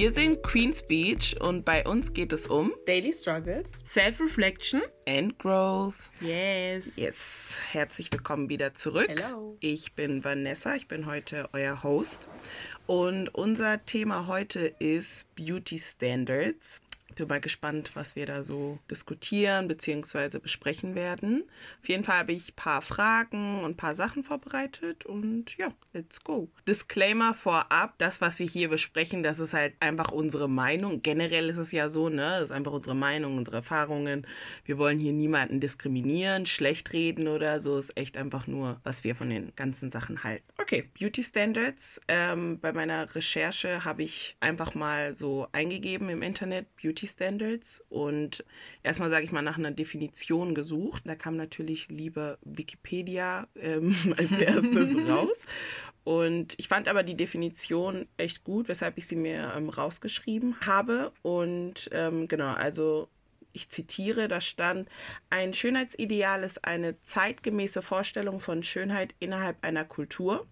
Wir sind Queen's Beach und bei uns geht es um Daily Struggles, Self-Reflection and Growth. Yes. Yes, herzlich willkommen wieder zurück. Hello. Ich bin Vanessa, ich bin heute euer Host und unser Thema heute ist Beauty Standards. Bin mal gespannt, was wir da so diskutieren bzw. besprechen werden. Auf jeden Fall habe ich ein paar Fragen und ein paar Sachen vorbereitet und ja, let's go. Disclaimer vorab, das, was wir hier besprechen, das ist halt einfach unsere Meinung. Generell ist es ja so, ne? Das ist einfach unsere Meinung, unsere Erfahrungen. Wir wollen hier niemanden diskriminieren, schlecht reden oder so. Ist echt einfach nur, was wir von den ganzen Sachen halten. Okay, Beauty Standards. Ähm, bei meiner Recherche habe ich einfach mal so eingegeben im Internet Beauty Standards und erstmal sage ich mal nach einer Definition gesucht. Da kam natürlich lieber Wikipedia ähm, als erstes raus. Und ich fand aber die Definition echt gut, weshalb ich sie mir ähm, rausgeschrieben habe. Und ähm, genau, also ich zitiere, da stand, ein Schönheitsideal ist eine zeitgemäße Vorstellung von Schönheit innerhalb einer Kultur.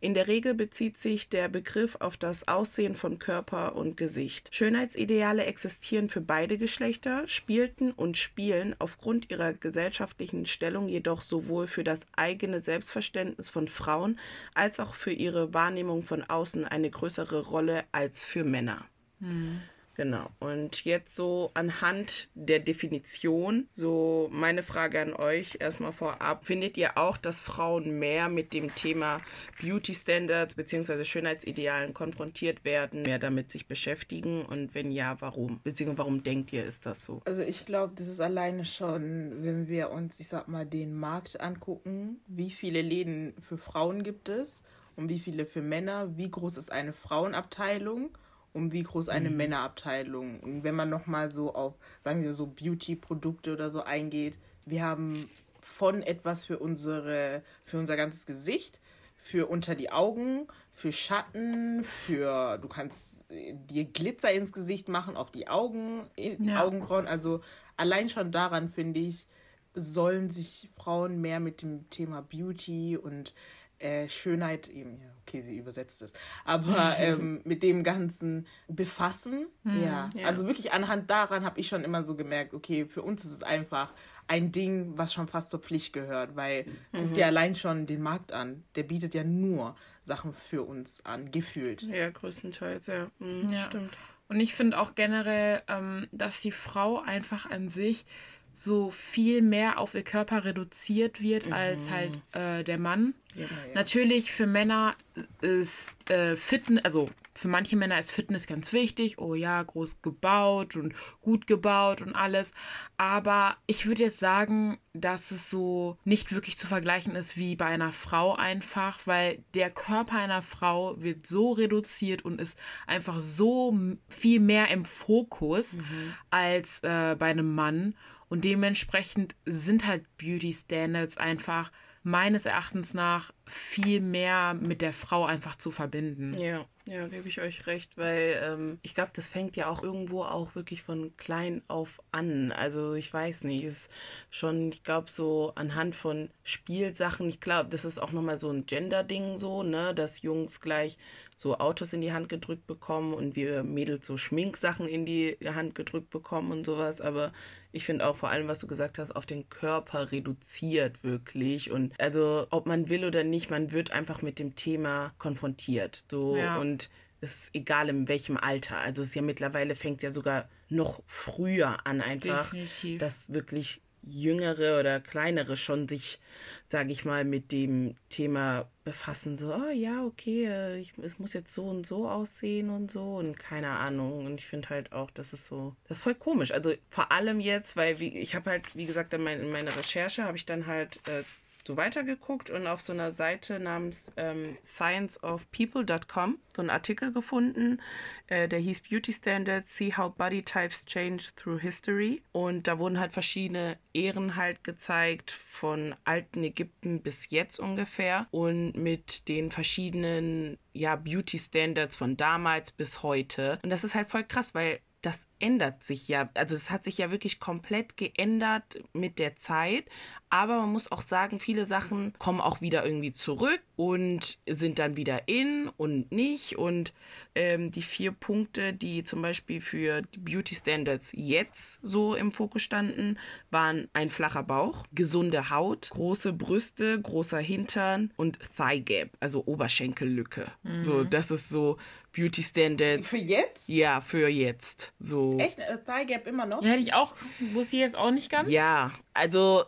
In der Regel bezieht sich der Begriff auf das Aussehen von Körper und Gesicht. Schönheitsideale existieren für beide Geschlechter, spielten und spielen aufgrund ihrer gesellschaftlichen Stellung jedoch sowohl für das eigene Selbstverständnis von Frauen als auch für ihre Wahrnehmung von außen eine größere Rolle als für Männer. Hm. Genau. Und jetzt so anhand der Definition, so meine Frage an euch erstmal vorab. Findet ihr auch, dass Frauen mehr mit dem Thema Beauty Standards bzw. Schönheitsidealen konfrontiert werden, mehr damit sich beschäftigen? Und wenn ja, warum? Beziehungsweise warum denkt ihr, ist das so? Also ich glaube, das ist alleine schon, wenn wir uns, ich sag mal, den Markt angucken, wie viele Läden für Frauen gibt es und wie viele für Männer, wie groß ist eine Frauenabteilung um wie groß eine mhm. Männerabteilung. Und wenn man nochmal so auf, sagen wir so, Beauty-Produkte oder so eingeht, wir haben von etwas für unsere, für unser ganzes Gesicht, für unter die Augen, für Schatten, für du kannst dir Glitzer ins Gesicht machen, auf die Augen, ja. Augenbrauen. Also allein schon daran finde ich, sollen sich Frauen mehr mit dem Thema Beauty und äh, Schönheit, eben, ja, okay, sie übersetzt es, aber ähm, mit dem Ganzen befassen. Mhm, ja. ja. also wirklich anhand daran habe ich schon immer so gemerkt, okay, für uns ist es einfach ein Ding, was schon fast zur Pflicht gehört, weil mhm. guck dir allein schon den Markt an, der bietet ja nur Sachen für uns an, gefühlt. Ja, größtenteils, ja, mhm, ja. stimmt. Und ich finde auch generell, ähm, dass die Frau einfach an sich so viel mehr auf ihr Körper reduziert wird mhm. als halt äh, der Mann. Ja, ja. Natürlich für Männer ist äh, Fitness, also für manche Männer ist Fitness ganz wichtig. Oh ja, groß gebaut und gut gebaut und alles. Aber ich würde jetzt sagen, dass es so nicht wirklich zu vergleichen ist wie bei einer Frau einfach, weil der Körper einer Frau wird so reduziert und ist einfach so viel mehr im Fokus mhm. als äh, bei einem Mann. Und dementsprechend sind halt Beauty Standards einfach meines Erachtens nach viel mehr mit der Frau einfach zu verbinden. Ja, ja, gebe ich euch recht, weil ähm, ich glaube, das fängt ja auch irgendwo auch wirklich von klein auf an. Also ich weiß nicht, ist schon, ich glaube, so anhand von Spielsachen, ich glaube, das ist auch nochmal so ein Gender-Ding so, ne, dass Jungs gleich so Autos in die Hand gedrückt bekommen und wir Mädels so Schminksachen in die Hand gedrückt bekommen und sowas. Aber ich finde auch vor allem, was du gesagt hast, auf den Körper reduziert wirklich. Und also, ob man will oder nicht, man wird einfach mit dem Thema konfrontiert. So ja. und es ist egal in welchem Alter. Also es ist ja mittlerweile fängt es ja sogar noch früher an, einfach, Definitiv. dass wirklich Jüngere oder Kleinere schon sich, sage ich mal, mit dem Thema befassen. So, oh ja, okay, äh, ich, es muss jetzt so und so aussehen und so und keine Ahnung. Und ich finde halt auch, das ist so, das ist voll komisch. Also vor allem jetzt, weil wie, ich habe halt, wie gesagt, in, mein, in meiner Recherche habe ich dann halt äh, so weitergeguckt und auf so einer Seite namens ähm, scienceofpeople.com so einen Artikel gefunden, äh, der hieß Beauty Standards, See How Body Types Change Through History. Und da wurden halt verschiedene Ehren halt gezeigt, von alten Ägypten bis jetzt ungefähr. Und mit den verschiedenen ja, Beauty Standards von damals bis heute. Und das ist halt voll krass, weil das ändert sich ja. Also es hat sich ja wirklich komplett geändert mit der Zeit. Aber man muss auch sagen, viele Sachen kommen auch wieder irgendwie zurück und sind dann wieder in und nicht. Und ähm, die vier Punkte, die zum Beispiel für die Beauty Standards jetzt so im Fokus standen, waren ein flacher Bauch, gesunde Haut, große Brüste, großer Hintern und Thigh Gap, also Oberschenkellücke. Mhm. So, das ist so Beauty Standards. Für jetzt? Ja, für jetzt. So. Echt? Äh, Thigh Gap immer noch? Ja, hätte ich auch, wusste ich jetzt auch nicht ganz. Ja, also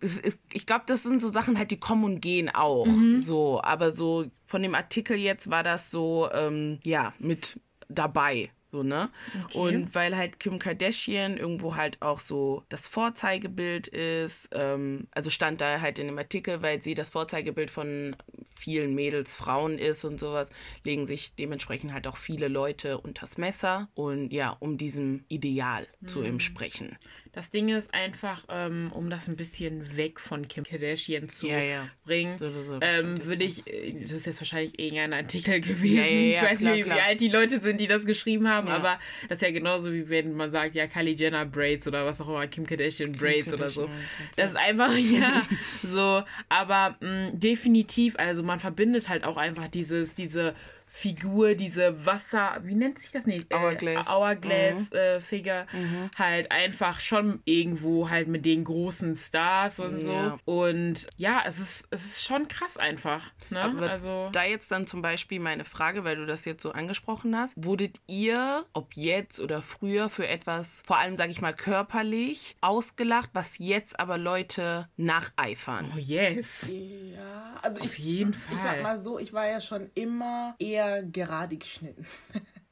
ist, ich glaube, das sind so Sachen halt, die kommen und gehen auch. Mhm. So, aber so von dem Artikel jetzt war das so, ähm, ja, mit dabei. So, ne? Okay. Und weil halt Kim Kardashian irgendwo halt auch so das Vorzeigebild ist, ähm, also stand da halt in dem Artikel, weil sie das Vorzeigebild von vielen Mädels, Frauen ist und sowas, legen sich dementsprechend halt auch viele Leute unters Messer und ja, um diesem Ideal mhm. zu entsprechen. Das Ding ist einfach, ähm, um das ein bisschen weg von Kim Kardashian zu ja, ja. bringen, so, so, ähm, würde ich, äh, das ist jetzt wahrscheinlich irgendein Artikel gewesen, ja, ich weiß klar, nicht, klar. wie alt die Leute sind, die das geschrieben haben, aber das ist ja genauso wie wenn man sagt, ja, Kylie Jenner Braids oder was auch immer, Kim Kardashian Braids Kim Kardashian, oder so. Das ist einfach, ja, so, aber mh, mm, definitiv, also man verbindet halt auch einfach dieses, diese Figur, diese Wasser, wie nennt sich das nicht? Äh, Hourglass. Hourglass-Figure, mhm. äh, mhm. halt einfach schon irgendwo halt mit den großen Stars und so. Und ja, es ist, es ist schon krass einfach. Ne? Aber also da jetzt dann zum Beispiel meine Frage, weil du das jetzt so angesprochen hast, wurdet ihr, ob jetzt oder früher, für etwas, vor allem sage ich mal körperlich, ausgelacht, was jetzt aber Leute nacheifern? Oh yes. Ja, also Auf ich, jeden Fall. ich sag mal so, ich war ja schon immer eher eher gerade geschnitten.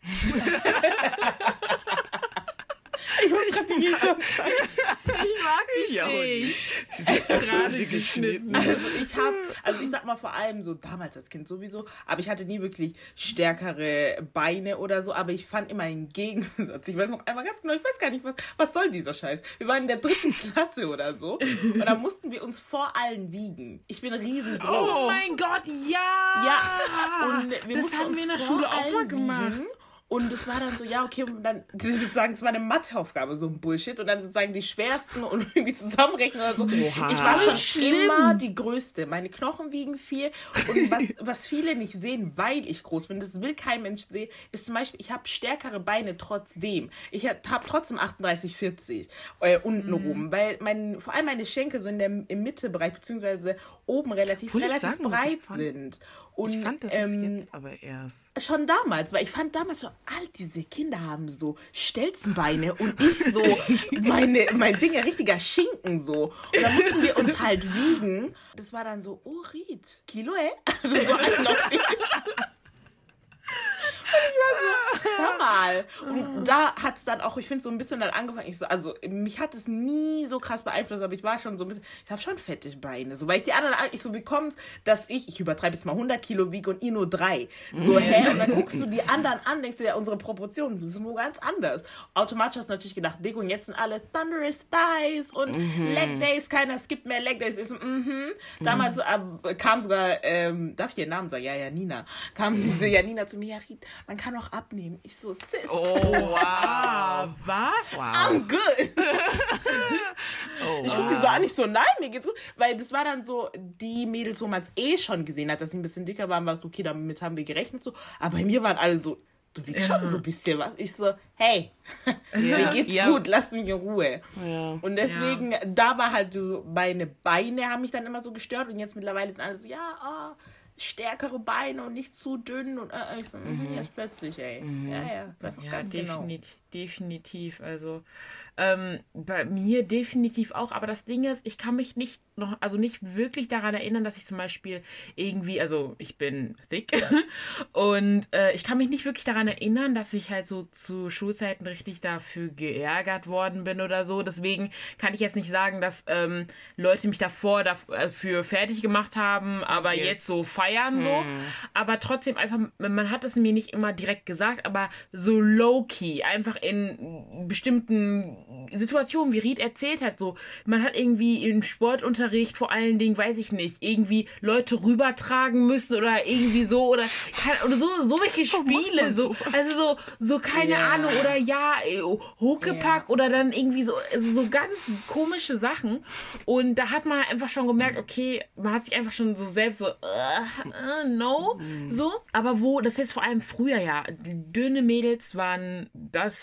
Ich muss gerade nicht so Ich mag dich ich nicht. Gerade geschnitten. Also ich habe, also ich sag mal vor allem so damals als Kind sowieso, aber ich hatte nie wirklich stärkere Beine oder so, aber ich fand immer einen Gegensatz. Ich weiß noch einmal ganz genau, ich weiß gar nicht, was, was soll dieser Scheiß? Wir waren in der dritten Klasse oder so und da mussten wir uns vor allen wiegen. Ich bin riesengroß. Oh mein Gott, ja! Ja, und wir das mussten haben wir in der Schule auch mal gemacht. Wiegen. Und es war dann so, ja, okay, und dann sozusagen, es war eine Matheaufgabe, so ein Bullshit. Und dann sozusagen die schwersten und irgendwie zusammenrechnen oder so. Oha. Ich war schon Schlimm. immer die Größte. Meine Knochen wiegen viel. Und was, was viele nicht sehen, weil ich groß bin, das will kein Mensch sehen, ist zum Beispiel, ich habe stärkere Beine trotzdem. Ich habe trotzdem 38, 40 äh, unten mhm. rum. Weil mein, vor allem meine Schenkel so in der im Mittebereich, beziehungsweise oben relativ, relativ breit sind. Und, ich fand das ähm, jetzt aber erst. Schon damals, weil ich fand damals schon, all diese Kinder haben so Stelzenbeine und ich so meine, mein Ding, ein richtiger Schinken so. Und da mussten wir uns halt wiegen. Das war dann so, oh Ried, Kilo, äh? Also so Sag mal. Und da hat es dann auch, ich finde, so ein bisschen dann angefangen. Ich so, also, mich hat es nie so krass beeinflusst, aber ich war schon so ein bisschen, ich habe schon fette Beine. So, weil ich die anderen, ich so, wie kommt's, dass ich, ich übertreibe jetzt mal 100 Kilo wiege und ihr nur drei. So, hä? Und dann guckst du die anderen an, denkst du ja, unsere Proportionen sind wo ganz anders. Automatisch hast du natürlich gedacht, Deko, und jetzt sind alle Thunderous Thighs und mhm. Leg Days, keiner skippt mehr Leg Days. Ist, mhm. Damals mhm. äh, kam sogar, ähm, darf ich ihren Namen sagen? Ja, ja, Nina. Kam diese Janina zu mir, ja, Ried, man kann auch abnehmen. Ich so, Sis. Oh, wow. Was? Wow. I'm good. oh, ich gucke die so an, ich so, nein, mir geht's gut. Weil das war dann so, die Mädels, wo man es eh schon gesehen hat, dass sie ein bisschen dicker waren, war es okay, damit haben wir gerechnet so. Aber bei mir waren alle so, du wiegst ja. schon so ein bisschen was. Ich so, hey, ja. mir geht's ja. gut, lass mich in Ruhe. Ja. Und deswegen, da war halt so, meine Beine haben mich dann immer so gestört und jetzt mittlerweile sind alle so, ja, oh, stärkere Beine und nicht zu dünn und äh, ich so, mhm. jetzt plötzlich, ey. Mhm. Ja, ja, das ja, ganz definitiv, genau. definitiv. Also ähm, bei mir definitiv auch, aber das Ding ist, ich kann mich nicht noch, also nicht wirklich daran erinnern, dass ich zum Beispiel irgendwie, also ich bin thick und äh, ich kann mich nicht wirklich daran erinnern, dass ich halt so zu Schulzeiten richtig dafür geärgert worden bin oder so. Deswegen kann ich jetzt nicht sagen, dass ähm, Leute mich davor dafür fertig gemacht haben, aber jetzt, jetzt so feiern so. Hm. Aber trotzdem einfach, man hat es mir nicht immer direkt gesagt, aber so low-key, einfach einfach in bestimmten Situationen, wie Ried erzählt hat, so, man hat irgendwie im Sportunterricht vor allen Dingen, weiß ich nicht, irgendwie Leute rübertragen müssen oder irgendwie so oder, oder so, so welche Spiele, so, also so, so keine yeah. Ahnung oder ja, Huckepack yeah. oder dann irgendwie so, so ganz komische Sachen und da hat man einfach schon gemerkt, okay, man hat sich einfach schon so selbst so, uh, uh, no, mhm. so, aber wo, das ist vor allem früher ja, dünne Mädels waren das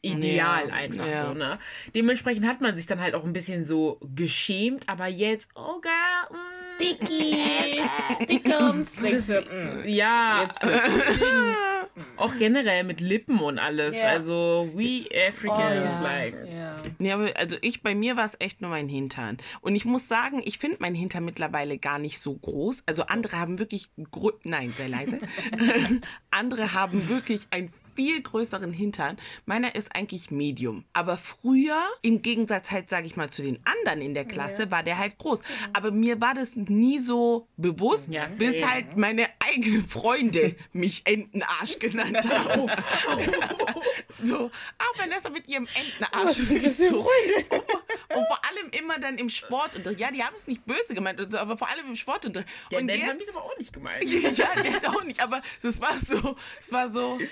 Ideal ja. einfach ja. so, ne? Dementsprechend hat man sich dann halt auch ein bisschen so geschämt, aber jetzt, oh girl, mm, Dicky, Dickums. Mm, ja. Jetzt auch generell mit Lippen und alles. Yeah. Also, we Africans, oh, like. Yeah. Nee, aber also ich, bei mir war es echt nur mein Hintern. Und ich muss sagen, ich finde mein Hintern mittlerweile gar nicht so groß. Also andere haben wirklich, nein, sehr leise. andere haben wirklich ein viel größeren Hintern. Meiner ist eigentlich Medium. Aber früher, im Gegensatz halt, sage ich mal, zu den anderen in der Klasse, ja. war der halt groß. Mhm. Aber mir war das nie so bewusst, ja, bis halt meine eigenen Freunde mich Entenarsch genannt haben. so, auch Vanessa mit ihrem Entenarsch. Was sind das so. Freunde? Und vor allem immer dann im Sportunterricht. Ja, die haben es nicht böse gemeint, aber vor allem im Sportunterricht. Ja, und den haben die aber auch nicht gemeint. ja, der hat auch nicht, aber es war so, es war so.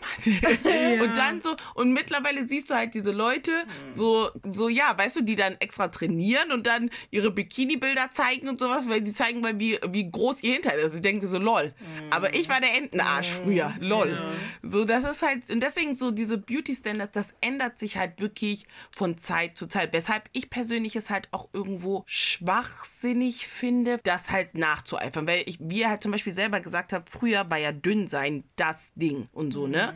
Ja. Und dann so, und mittlerweile siehst du halt diese Leute, so, so, ja, weißt du, die dann extra trainieren und dann ihre Bikini-Bilder zeigen und sowas, weil die zeigen mal, wie, wie groß ihr Hinterteil ist. Ich denke so, lol. Aber ich war der Entenarsch früher, lol. Ja. So, das ist halt, und deswegen so diese Beauty-Standards, das ändert sich halt wirklich von Zeit zu Zeit. Weshalb ich persönlich es halt auch irgendwo schwachsinnig finde, das halt nachzueifern. Weil ich, wie er halt zum Beispiel selber gesagt hat, früher war ja dünn sein das Ding und so, ne?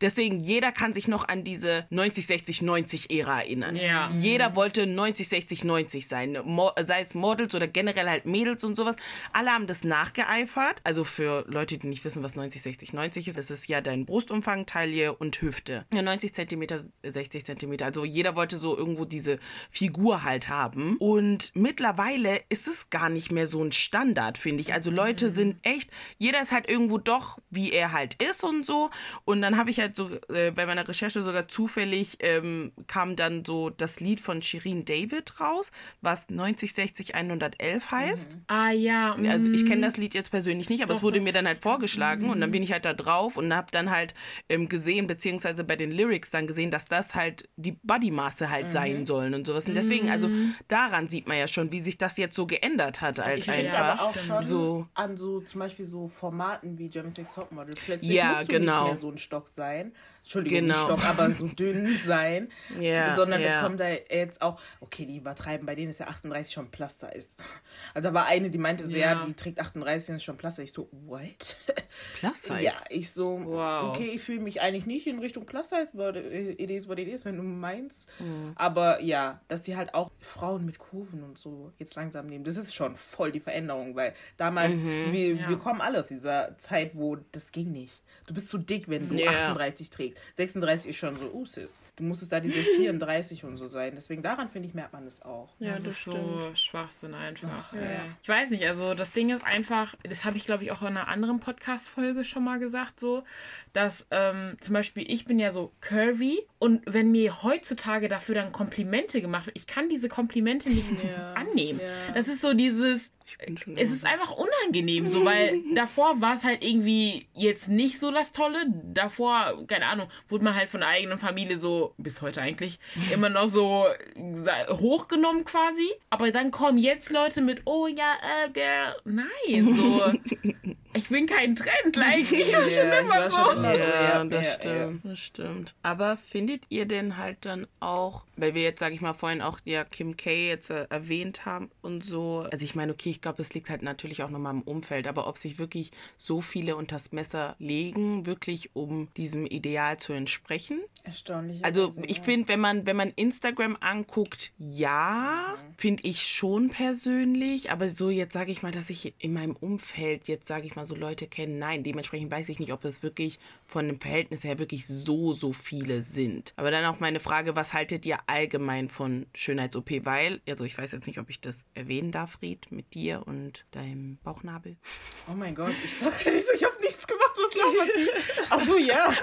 Deswegen, jeder kann sich noch an diese 90, 60, 90 Ära erinnern. Ja. Jeder wollte 90, 60, 90 sein. Mo sei es Models oder generell halt Mädels und sowas. Alle haben das nachgeeifert. Also für Leute, die nicht wissen, was 90, 60, 90 ist, das ist ja dein Brustumfang, Taille und Hüfte. Ja, 90 Zentimeter, 60 Zentimeter. Also jeder wollte so irgendwo diese Figur halt haben. Und mittlerweile ist es gar nicht mehr so ein Standard, finde ich. Also Leute mhm. sind echt, jeder ist halt irgendwo doch, wie er halt ist und so. Und dann habe ich halt so äh, bei meiner Recherche sogar zufällig ähm, kam dann so das Lied von Shirin David raus, was 90, 60, 111 heißt. Mhm. Ah ja. Also ich kenne mhm. das Lied jetzt persönlich nicht, aber doch, es wurde doch. mir dann halt vorgeschlagen mhm. und dann bin ich halt da drauf und habe dann halt ähm, gesehen, beziehungsweise bei den Lyrics dann gesehen, dass das halt die Bodymaße halt mhm. sein sollen und sowas. Und deswegen, also mhm. daran sieht man ja schon, wie sich das jetzt so geändert hat halt ich einfach. aber auch schon so an so zum Beispiel so Formaten wie Jeremy Sex Topmodel. Plötzlich ja, musst du genau. nicht mehr so ein Stock sein. Entschuldigung, genau. nicht Stock, aber so dünn sein. yeah, sondern yeah. es kommt da jetzt auch, okay, die übertreiben, bei denen ist ja 38 schon Plus Size. Also da war eine, die meinte so, ja, ja die trägt 38 und ist schon Size. Ich so, what? Size? Ja, ich so, wow. okay, ich fühle mich eigentlich nicht in Richtung Size, but it is what it is, wenn du meinst. Mhm. Aber ja, dass die halt auch Frauen mit Kurven und so jetzt langsam nehmen, das ist schon voll die Veränderung, weil damals, mhm, wir, ja. wir kommen alle aus dieser Zeit, wo das ging nicht. Du bist zu dick, wenn du yeah. 38 trägst. 36 ist schon so, uh, sis. Du musstest da diese 34 und so sein. Deswegen daran, finde ich, merkt man das auch. Ja, das, das ist stimmt. so Schwachsinn einfach. Ja. Ja. Ich weiß nicht, also das Ding ist einfach, das habe ich, glaube ich, auch in einer anderen Podcast-Folge schon mal gesagt, so, dass ähm, zum Beispiel ich bin ja so curvy und wenn mir heutzutage dafür dann Komplimente gemacht wird, ich kann diese Komplimente nicht ja. annehmen. Das ist so dieses, es ist einfach unangenehm, so, weil davor war es halt irgendwie jetzt nicht so das Tolle. Davor, keine Ahnung, wurde man halt von der eigenen Familie so, bis heute eigentlich, immer noch so hochgenommen quasi. Aber dann kommen jetzt Leute mit, oh ja, äh, der, nein, so. ich bin kein Trend, like, ich war schon immer so. Schon immer so. Ja, das stimmt, das stimmt. Aber findet ihr denn halt dann auch, weil wir jetzt, sage ich mal, vorhin auch ja Kim K jetzt äh, erwähnt haben und so, also ich meine, okay, ich glaube, es liegt halt natürlich auch nochmal im Umfeld, aber ob sich wirklich so viele unters Messer legen, wirklich um diesem Ideal zu entsprechen. Erstaunlich. Also ich finde, wenn man, wenn man Instagram anguckt, ja, mhm. finde ich schon persönlich, aber so jetzt sage ich mal, dass ich in meinem Umfeld jetzt sage ich mal mal so Leute kennen. Nein, dementsprechend weiß ich nicht, ob es wirklich von dem Verhältnis her wirklich so, so viele sind. Aber dann auch meine Frage, was haltet ihr allgemein von Schönheits-OP? Weil, also ich weiß jetzt nicht, ob ich das erwähnen darf, Ried, mit dir und deinem Bauchnabel. Oh mein Gott, ich sag nicht so, ich habe nichts gemacht, was labert die? Ach so, ja.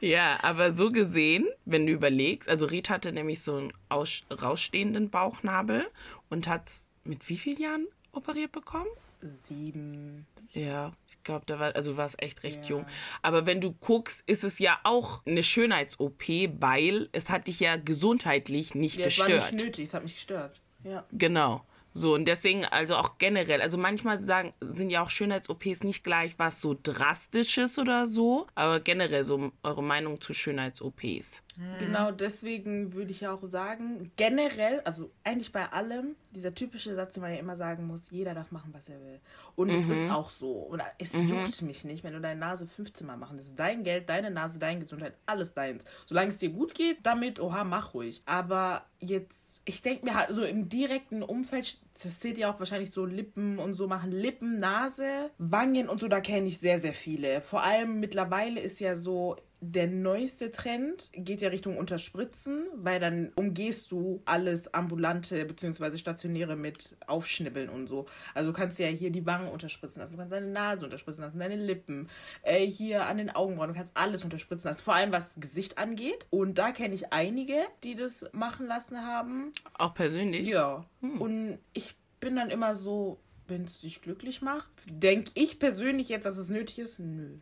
ja, aber so gesehen, wenn du überlegst, also Ried hatte nämlich so einen rausstehenden Bauchnabel und hat mit wie vielen Jahren operiert bekommen? Sieben. Ja, ich glaube, da war, also war es echt recht ja. jung. Aber wenn du guckst, ist es ja auch eine Schönheits-OP, weil es hat dich ja gesundheitlich nicht ja, gestört. Es war nicht nötig, es hat mich gestört. Ja. Genau. So, und deswegen, also auch generell, also manchmal sagen, sind ja auch Schönheits-OPs nicht gleich was so Drastisches oder so, aber generell so eure Meinung zu Schönheits-OPs. Mhm. Genau deswegen würde ich auch sagen, generell, also eigentlich bei allem, dieser typische Satz, den man ja immer sagen muss, jeder darf machen, was er will. Und mhm. es ist mhm. auch so. Und es mhm. juckt mich nicht, wenn du deine Nase 15 Mal machen. Das ist dein Geld, deine Nase, deine Gesundheit, alles deins. Solange es dir gut geht, damit, oha, mach ruhig. Aber jetzt, ich denke mir halt so im direkten Umfeld, das seht ihr auch wahrscheinlich so Lippen und so machen. Lippen, Nase, Wangen und so, da kenne ich sehr, sehr viele. Vor allem mittlerweile ist ja so, der neueste Trend geht ja Richtung Unterspritzen, weil dann umgehst du alles ambulante bzw. stationäre mit Aufschnibbeln und so. Also du kannst ja hier die Wangen unterspritzen lassen, du kannst deine Nase unterspritzen lassen, deine Lippen, äh, hier an den Augenbrauen, du kannst alles unterspritzen lassen, vor allem was Gesicht angeht. Und da kenne ich einige, die das machen lassen haben. Auch persönlich? Ja. Hm. Und ich bin dann immer so, wenn es dich glücklich macht, denke ich persönlich jetzt, dass es nötig ist? Nö.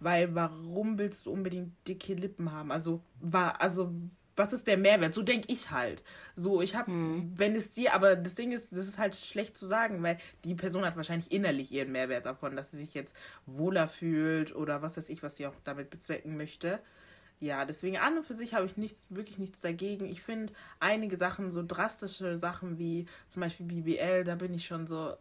Weil warum willst du unbedingt dicke Lippen haben? Also, war, also was ist der Mehrwert? So denke ich halt. So, ich habe, hm. wenn es dir, aber das Ding ist, das ist halt schlecht zu sagen, weil die Person hat wahrscheinlich innerlich ihren Mehrwert davon, dass sie sich jetzt wohler fühlt oder was weiß ich, was sie auch damit bezwecken möchte. Ja, deswegen an und für sich habe ich nichts, wirklich nichts dagegen. Ich finde einige Sachen, so drastische Sachen wie zum Beispiel BBL, da bin ich schon so,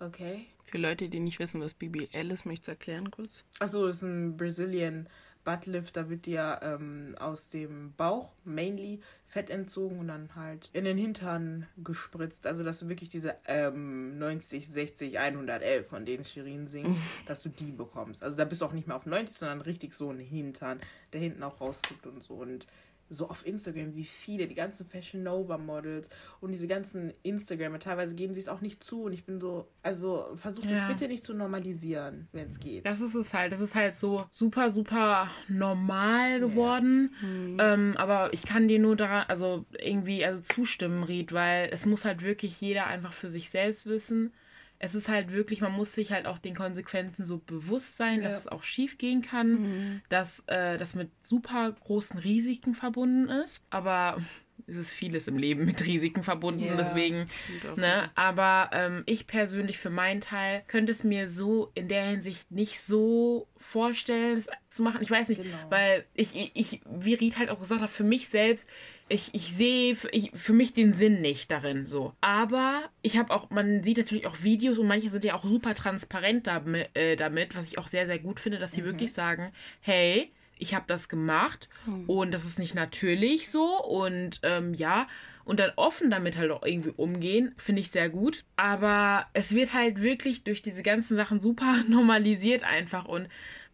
okay. Für Leute, die nicht wissen, was BBL ist, möchtest du erklären kurz? Achso, das ist ein Brazilian Buttlift, da wird dir ähm, aus dem Bauch mainly Fett entzogen und dann halt in den Hintern gespritzt. Also, dass du wirklich diese ähm, 90, 60, 111, von denen Shirin singt, dass du die bekommst. Also, da bist du auch nicht mehr auf 90, sondern richtig so ein Hintern, der hinten auch rausguckt und so. Und so auf Instagram, wie viele, die ganzen Fashion Nova Models und diese ganzen Instagramer, teilweise geben sie es auch nicht zu und ich bin so, also versucht ja. es bitte nicht zu normalisieren, wenn es geht. Das ist es halt, das ist halt so super, super normal geworden, ja. mhm. ähm, aber ich kann dir nur da, also irgendwie, also zustimmen, Ried, weil es muss halt wirklich jeder einfach für sich selbst wissen, es ist halt wirklich, man muss sich halt auch den Konsequenzen so bewusst sein, ja. dass es auch schief gehen kann, mhm. dass äh, das mit super großen Risiken verbunden ist. Aber es ist vieles im Leben mit Risiken verbunden, ja, deswegen, ne, aber ähm, ich persönlich für meinen Teil könnte es mir so in der Hinsicht nicht so vorstellen, es zu machen. Ich weiß nicht, genau. weil ich, ich, wie Ried halt auch gesagt hat, für mich selbst, ich, ich sehe für mich den Sinn nicht darin so. Aber ich habe auch, man sieht natürlich auch Videos und manche sind ja auch super transparent damit, äh, damit was ich auch sehr, sehr gut finde, dass sie mhm. wirklich sagen, hey, ich habe das gemacht mhm. und das ist nicht natürlich so und ähm, ja, und dann offen damit halt auch irgendwie umgehen, finde ich sehr gut. Aber es wird halt wirklich durch diese ganzen Sachen super normalisiert einfach und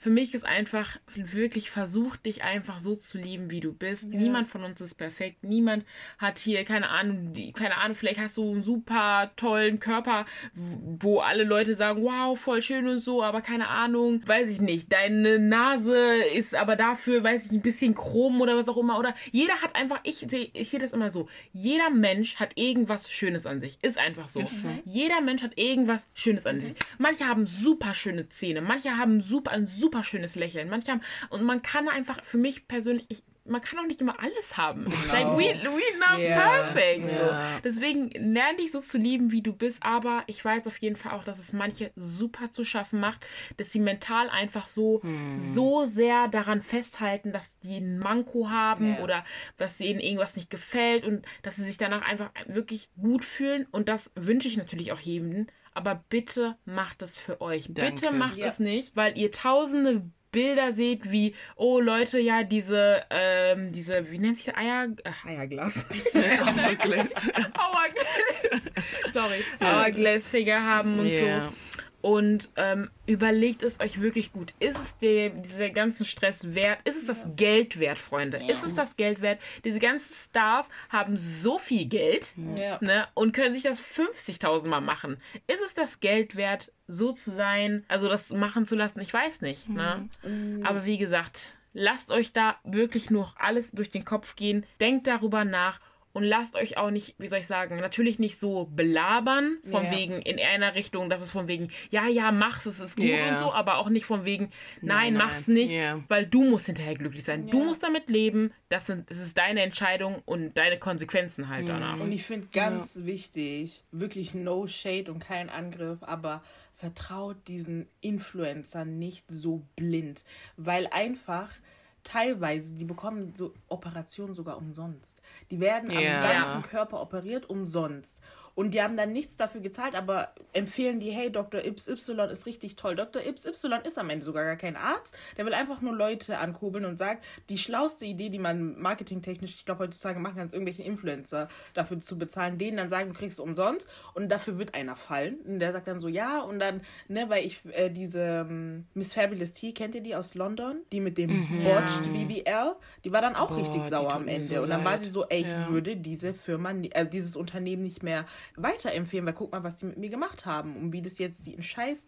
für mich ist einfach wirklich versucht, dich einfach so zu lieben, wie du bist. Ja. Niemand von uns ist perfekt. Niemand hat hier, keine Ahnung, die, keine Ahnung, vielleicht hast du einen super tollen Körper, wo alle Leute sagen, wow, voll schön und so, aber keine Ahnung, weiß ich nicht. Deine Nase ist aber dafür, weiß ich, ein bisschen chrom oder was auch immer. Oder jeder hat einfach, ich sehe ich seh das immer so, jeder Mensch hat irgendwas Schönes an sich. Ist einfach so. Mhm. Jeder Mensch hat irgendwas Schönes an mhm. sich. Manche haben super schöne Zähne, manche haben super, ein super schönes Lächeln. Manche haben, und man kann einfach, für mich persönlich, ich, man kann auch nicht immer alles haben. Genau. Like, we, we not yeah. perfect. Yeah. So. Deswegen lerne dich so zu lieben, wie du bist. Aber ich weiß auf jeden Fall auch, dass es manche super zu schaffen macht, dass sie mental einfach so, hm. so sehr daran festhalten, dass die ein Manko haben yeah. oder dass ihnen irgendwas nicht gefällt und dass sie sich danach einfach wirklich gut fühlen. Und das wünsche ich natürlich auch jedem aber bitte macht es für euch. Danke. Bitte macht ja. es nicht, weil ihr tausende Bilder seht, wie, oh Leute, ja, diese, ähm, diese, wie nennt sich das? Eier, ach, Eierglas. Hourglass. Hourglass. Sorry. Hourglass-Finger haben und yeah. so. Und ähm, überlegt es euch wirklich gut. Ist es dem, dieser ganzen Stress wert? Ist es das ja. Geld wert, Freunde? Ja. Ist es das Geld wert? Diese ganzen Stars haben so viel Geld ja. ne, und können sich das 50.000 Mal machen. Ist es das Geld wert, so zu sein, also das machen zu lassen? Ich weiß nicht. Ne? Mhm. Aber wie gesagt, lasst euch da wirklich nur alles durch den Kopf gehen. Denkt darüber nach und lasst euch auch nicht, wie soll ich sagen, natürlich nicht so belabern, von yeah. wegen in einer Richtung, dass es von wegen, ja, ja, mach's, es ist gut yeah. und so, aber auch nicht von wegen, nein, nein mach's nicht, yeah. weil du musst hinterher glücklich sein. Du musst damit leben, das, sind, das ist deine Entscheidung und deine Konsequenzen halt danach. Und ich finde ganz ja. wichtig, wirklich no shade und kein Angriff, aber vertraut diesen Influencern nicht so blind, weil einfach teilweise, die bekommen so Operationen sogar umsonst. Die werden yeah. am ganzen Körper operiert umsonst. Und die haben dann nichts dafür gezahlt, aber empfehlen die, hey, Dr. XY ist richtig toll. Dr. XY ist am Ende sogar gar kein Arzt. Der will einfach nur Leute ankurbeln und sagt, die schlauste Idee, die man marketingtechnisch, ich glaube, heutzutage machen kann, ist irgendwelche Influencer dafür zu bezahlen, denen dann sagen, du kriegst es umsonst und dafür wird einer fallen. Und der sagt dann so, ja, und dann, ne, weil ich äh, diese ähm, Miss Fabulous T, kennt ihr die aus London? Die mit dem mhm. Botched BBL, die war dann auch Boah, richtig sauer am Ende. So und dann leid. war sie so, ey, ich ja. würde diese Firma, äh, dieses Unternehmen nicht mehr weiterempfehlen, weil guck mal, was die mit mir gemacht haben und wie das jetzt die Scheiß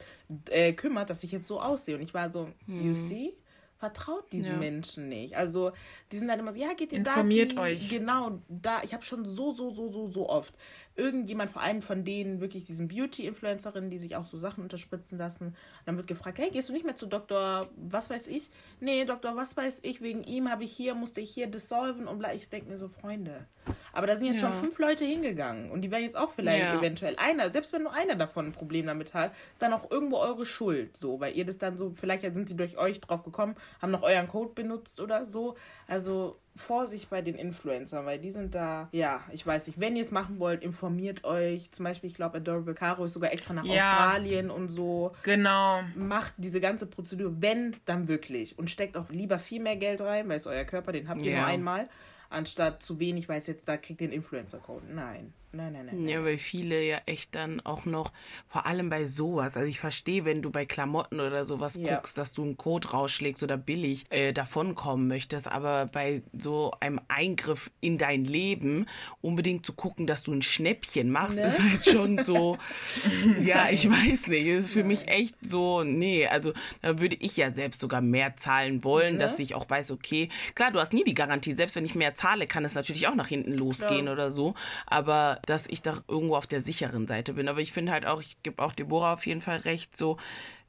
äh, kümmert, dass ich jetzt so aussehe. Und ich war so, hm. you see? Vertraut diesen ja. Menschen nicht. Also, die sind dann immer so, ja, geht ihr da. Informiert euch. Genau, da. Ich habe schon so, so, so, so, so oft irgendjemand, vor allem von denen wirklich diesen Beauty-Influencerinnen, die sich auch so Sachen unterspritzen lassen, dann wird gefragt, hey, gehst du nicht mehr zu Doktor, was weiß ich? Nee, Doktor, was weiß ich, wegen ihm habe ich hier, musste ich hier dissolven und bla. Ich denke mir so, Freunde. Aber da sind jetzt ja. schon fünf Leute hingegangen und die werden jetzt auch vielleicht ja. eventuell einer, selbst wenn nur einer davon ein Problem damit hat, ist dann auch irgendwo eure Schuld, so, weil ihr das dann so, vielleicht sind sie durch euch drauf gekommen, haben noch euren Code benutzt oder so. Also Vorsicht bei den Influencern, weil die sind da, ja, ich weiß nicht, wenn ihr es machen wollt, informiert euch. Zum Beispiel, ich glaube, Adorable Caro ist sogar extra nach ja. Australien und so. Genau. Macht diese ganze Prozedur, wenn, dann wirklich. Und steckt auch lieber viel mehr Geld rein, weil es euer Körper, den habt ihr ja. nur einmal anstatt zu wenig, weil es jetzt da kriegt den Influencer-Code. Nein. Nein, nein, nein. Ja, weil viele ja echt dann auch noch, vor allem bei sowas, also ich verstehe, wenn du bei Klamotten oder sowas ja. guckst, dass du einen Code rausschlägst oder billig äh, davonkommen möchtest, aber bei so einem Eingriff in dein Leben unbedingt zu gucken, dass du ein Schnäppchen machst, ne? ist halt schon so, ja, ich weiß nicht, ist für nein. mich echt so, nee, also da würde ich ja selbst sogar mehr zahlen wollen, ne? dass ich auch weiß, okay, klar, du hast nie die Garantie, selbst wenn ich mehr zahle, kann es natürlich auch nach hinten losgehen ja. oder so. Aber dass ich da irgendwo auf der sicheren Seite bin. Aber ich finde halt auch, ich gebe auch Deborah auf jeden Fall recht, so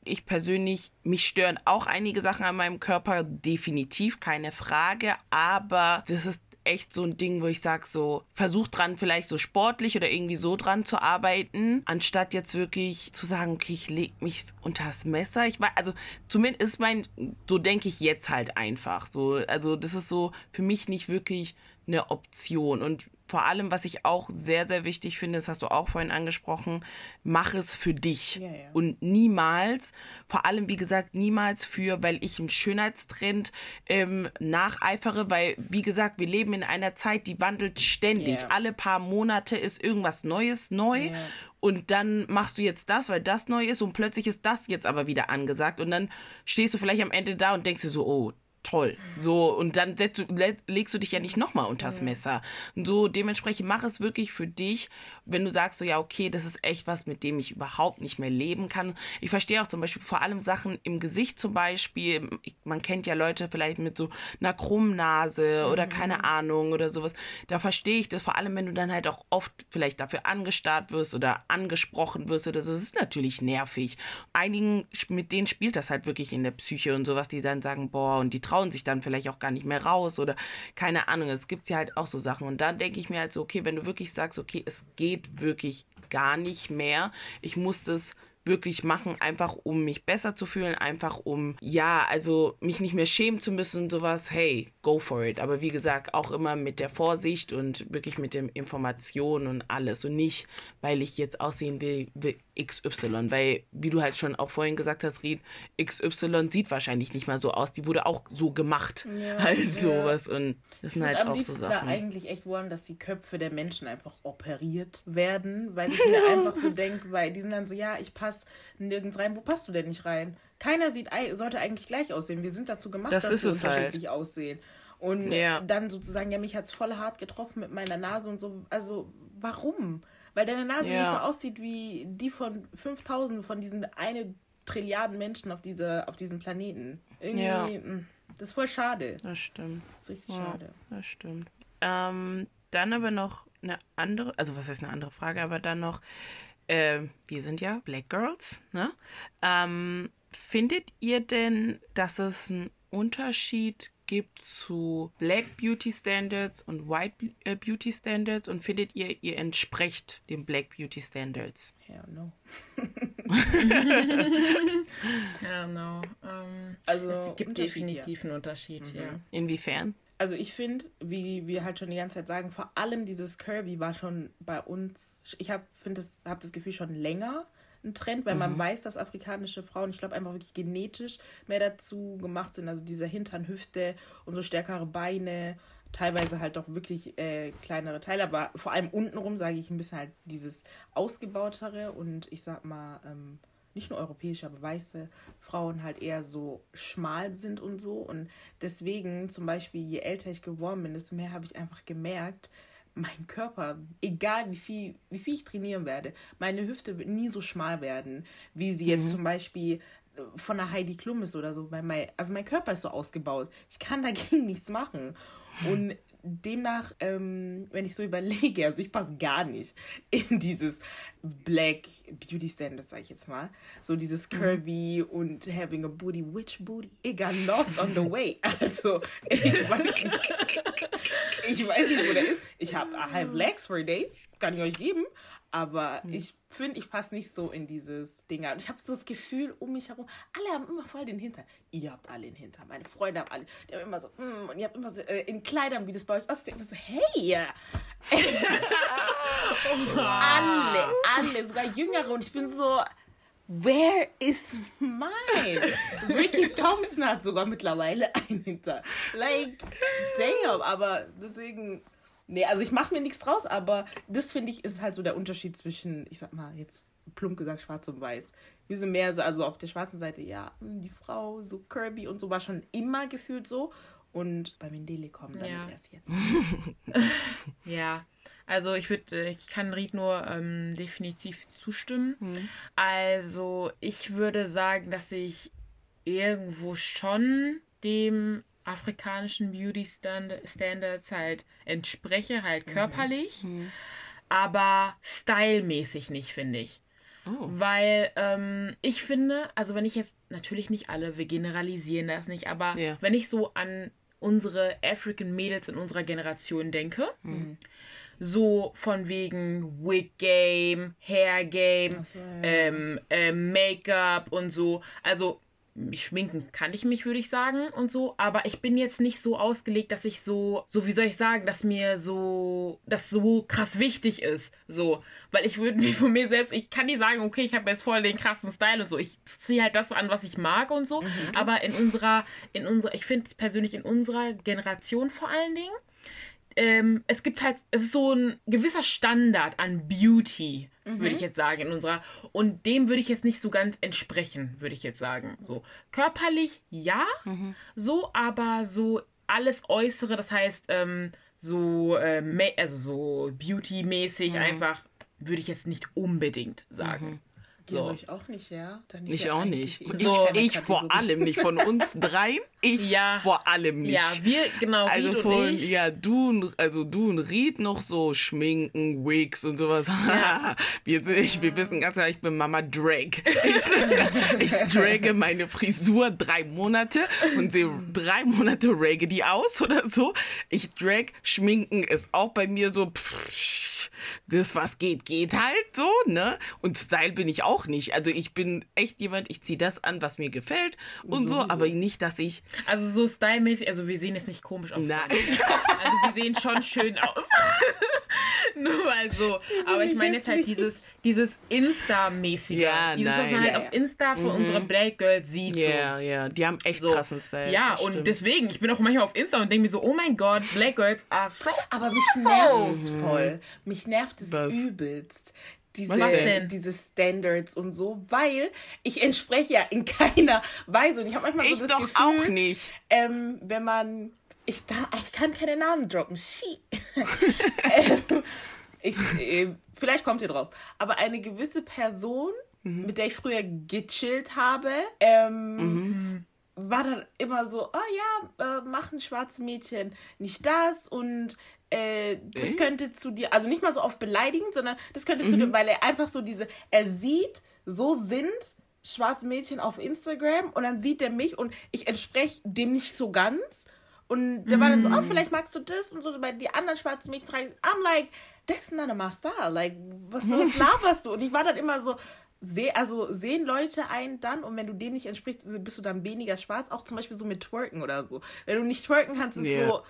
ich persönlich, mich stören auch einige Sachen an meinem Körper, definitiv, keine Frage, aber das ist echt so ein Ding, wo ich sage, so, versuch dran vielleicht so sportlich oder irgendwie so dran zu arbeiten, anstatt jetzt wirklich zu sagen, okay, ich leg mich unters Messer. Ich war, also zumindest ist mein, so denke ich jetzt halt einfach. So, also das ist so für mich nicht wirklich eine Option. Und vor allem, was ich auch sehr, sehr wichtig finde, das hast du auch vorhin angesprochen, mach es für dich. Ja, ja. Und niemals, vor allem, wie gesagt, niemals für, weil ich im Schönheitstrend ähm, nacheifere, weil, wie gesagt, wir leben in einer Zeit, die wandelt ständig. Ja. Alle paar Monate ist irgendwas Neues neu. Und dann machst du jetzt das, weil das neu ist und plötzlich ist das jetzt aber wieder angesagt. Und dann stehst du vielleicht am Ende da und denkst dir so, oh, toll. So, und dann du, legst du dich ja nicht nochmal unters Messer. So, dementsprechend mach es wirklich für dich, wenn du sagst, so, ja, okay, das ist echt was, mit dem ich überhaupt nicht mehr leben kann. Ich verstehe auch zum Beispiel vor allem Sachen im Gesicht zum Beispiel. Ich, man kennt ja Leute vielleicht mit so einer Krummnase mhm. oder keine Ahnung oder sowas. Da verstehe ich das, vor allem wenn du dann halt auch oft vielleicht dafür angestarrt wirst oder angesprochen wirst oder so. Das ist natürlich nervig. Einigen, mit denen spielt das halt wirklich in der Psyche und sowas, die dann sagen, boah, und die trauen trauen sich dann vielleicht auch gar nicht mehr raus oder keine Ahnung. Es gibt ja halt auch so Sachen. Und dann denke ich mir halt so, okay, wenn du wirklich sagst, okay, es geht wirklich gar nicht mehr, ich muss das wirklich machen, einfach um mich besser zu fühlen, einfach um, ja, also mich nicht mehr schämen zu müssen und sowas, hey, go for it. Aber wie gesagt, auch immer mit der Vorsicht und wirklich mit den Informationen und alles und nicht, weil ich jetzt aussehen will, will XY, weil, wie du halt schon auch vorhin gesagt hast, Ried, XY sieht wahrscheinlich nicht mal so aus, die wurde auch so gemacht, ja, halt ja. sowas und das sind halt auch so Sachen. da eigentlich echt wollen, dass die Köpfe der Menschen einfach operiert werden, weil ich mir einfach so denke, weil die sind dann so, ja, ich passe passt nirgends rein. Wo passt du denn nicht rein? Keiner sieht, sollte eigentlich gleich aussehen. Wir sind dazu gemacht, das dass wir halt. unterschiedlich halt. aussehen. Und ja. dann sozusagen, ja, mich hat es voll hart getroffen mit meiner Nase und so. Also, warum? Weil deine Nase ja. nicht so aussieht wie die von 5000 von diesen eine Trilliarden Menschen auf, diese, auf diesem Planeten. Irgendwie, ja. Mm, das ist voll schade. Das stimmt. Das ist richtig ja, schade. Das stimmt. Ähm, dann aber noch eine andere, also was heißt eine andere Frage, aber dann noch, äh, wir sind ja Black Girls, ne? Ähm, findet ihr denn, dass es einen Unterschied gibt zu Black Beauty Standards und White äh, Beauty Standards und findet ihr, ihr entsprecht den Black Beauty Standards? Hell no. Hell no. Um, ähm, also es gibt definitiv einen Unterschied, mhm. ja. Inwiefern? Also ich finde, wie wir halt schon die ganze Zeit sagen, vor allem dieses Kirby war schon bei uns, ich habe das, hab das Gefühl schon länger ein Trend, weil mhm. man weiß, dass afrikanische Frauen, ich glaube, einfach wirklich genetisch mehr dazu gemacht sind. Also diese Hintern, Hüfte und so stärkere Beine, teilweise halt auch wirklich äh, kleinere Teile, aber vor allem untenrum sage ich ein bisschen halt dieses ausgebautere und ich sag mal, ähm, nicht nur europäische, aber weiße Frauen halt eher so schmal sind und so. Und deswegen, zum Beispiel, je älter ich geworden bin, desto mehr habe ich einfach gemerkt, mein Körper, egal wie viel, wie viel ich trainieren werde, meine Hüfte wird nie so schmal werden, wie sie jetzt mhm. zum Beispiel äh, von der Heidi Klum ist oder so. Weil mein, also mein Körper ist so ausgebaut. Ich kann dagegen nichts machen. Und demnach, ähm, wenn ich so überlege, also ich passe gar nicht in dieses Black Beauty Standard, sag ich jetzt mal. So dieses mhm. Curvy mhm. und having a booty, which booty? Got lost on the way. Also, ich weiß nicht. Ich weiß nicht, wo der ist. Ich habe I have legs for days, kann ich euch geben. Aber mhm. ich finde, ich passe nicht so in dieses Ding an. Ich habe so das Gefühl um mich herum, alle haben immer voll den Hintern. Ihr habt alle den Hintern. Meine Freunde haben alle. Die haben immer so, mm, und ihr habt immer so äh, in Kleidern, wie das bei euch aussieht. Immer so, hey! alle, alle, sogar Jüngere. Und ich bin so, Where is mine? Ricky Thompson hat sogar mittlerweile einen Hintern. Like, damn, aber deswegen Nee, also ich mache mir nichts draus, aber das finde ich ist halt so der Unterschied zwischen, ich sag mal, jetzt plump gesagt, schwarz und weiß. Wir sind mehr so, also auf der schwarzen Seite, ja, hm, die Frau, so Kirby und so war schon immer gefühlt so. Und bei Mendele kommen damit ja. erst jetzt. ja. Also ich würde, ich kann Ried nur ähm, definitiv zustimmen. Mhm. Also ich würde sagen, dass ich irgendwo schon dem afrikanischen Beauty Standards halt entspreche, halt mhm. körperlich, mhm. aber stylmäßig nicht, finde ich. Oh. Weil ähm, ich finde, also wenn ich jetzt, natürlich nicht alle, wir generalisieren das nicht, aber yeah. wenn ich so an unsere African Mädels in unserer Generation denke, mhm. so von wegen Wig Game, Hair Game, so, ja. ähm, äh, Make-up und so, also schminken kann ich mich, würde ich sagen, und so. Aber ich bin jetzt nicht so ausgelegt, dass ich so, so wie soll ich sagen, dass mir so, das so krass wichtig ist. So. Weil ich würde mir von mir selbst, ich kann nicht sagen, okay, ich habe jetzt voll den krassen Style und so. Ich ziehe halt das an, was ich mag und so. Mhm. Aber in unserer, in unserer, ich finde persönlich in unserer Generation vor allen Dingen, ähm, es gibt halt, es ist so ein gewisser Standard an Beauty, mhm. würde ich jetzt sagen, in unserer. Und dem würde ich jetzt nicht so ganz entsprechen, würde ich jetzt sagen. So körperlich ja, mhm. so, aber so alles Äußere, das heißt, ähm, so, äh, also so Beauty-mäßig mhm. einfach, würde ich jetzt nicht unbedingt sagen. So. ich auch nicht, ja? Dann ich ja auch nicht. So, ich, ich vor allem nicht. Von uns dreien, ich ja. vor allem nicht. Ja, wir, genau, also Ried von, ich. Ja, du, also du und Ried noch so schminken, Wigs und sowas. Ja. wir, ich, wir wissen ganz klar, ich bin Mama Drag. Ich, ich drage meine Frisur drei Monate und sehe drei Monate Raggedy aus oder so. Ich drag, schminken ist auch bei mir so, pff, das, was geht, geht halt so, ne? Und Style bin ich auch nicht. Also ich bin echt jemand, ich ziehe das an, was mir gefällt und so, so, aber nicht, dass ich. Also so stylmäßig, also wir sehen jetzt nicht komisch aus. Nein. Also wir sehen schon schön aus. Nur mal so. Aber ich meine jetzt halt dieses, dieses Insta-mäßige. Ja, dieses, nein. was man halt ja, auf Insta von mhm. unseren Black Girls sieht. Ja, yeah, ja, yeah. die haben echt so. krassen Style. Ja, und stimmt. deswegen, ich bin auch manchmal auf Insta und denke mir so, oh mein Gott, Black Girls are so Aber mich nervt es voll. Mich nervt es übelst diese, diese Standards und so, weil ich entspreche ja in keiner Weise. Und ich habe manchmal ich so das doch Gefühl, auch nicht. Ähm, wenn man, ich, da, ich kann keine Namen droppen. ähm, ich, äh, vielleicht kommt ihr drauf. Aber eine gewisse Person, mhm. mit der ich früher gechillt habe, ähm, mhm war dann immer so, oh ja, äh, machen schwarze Mädchen nicht das und äh, das könnte zu dir, also nicht mal so oft beleidigend, sondern das könnte mhm. zu dir, weil er einfach so diese, er sieht, so sind schwarze Mädchen auf Instagram und dann sieht er mich und ich entspreche dem nicht so ganz. Und der mm. war dann so, oh, vielleicht magst du das und so. Bei die anderen schwarzen Mädchen fragen, I'm like, that's of my style. Like, was, was laberst du? Und ich war dann immer so, seh, also sehen Leute ein dann und wenn du dem nicht entsprichst, bist du dann weniger schwarz. Auch zum Beispiel so mit Twerken oder so. Wenn du nicht twerken kannst, ist yeah. so,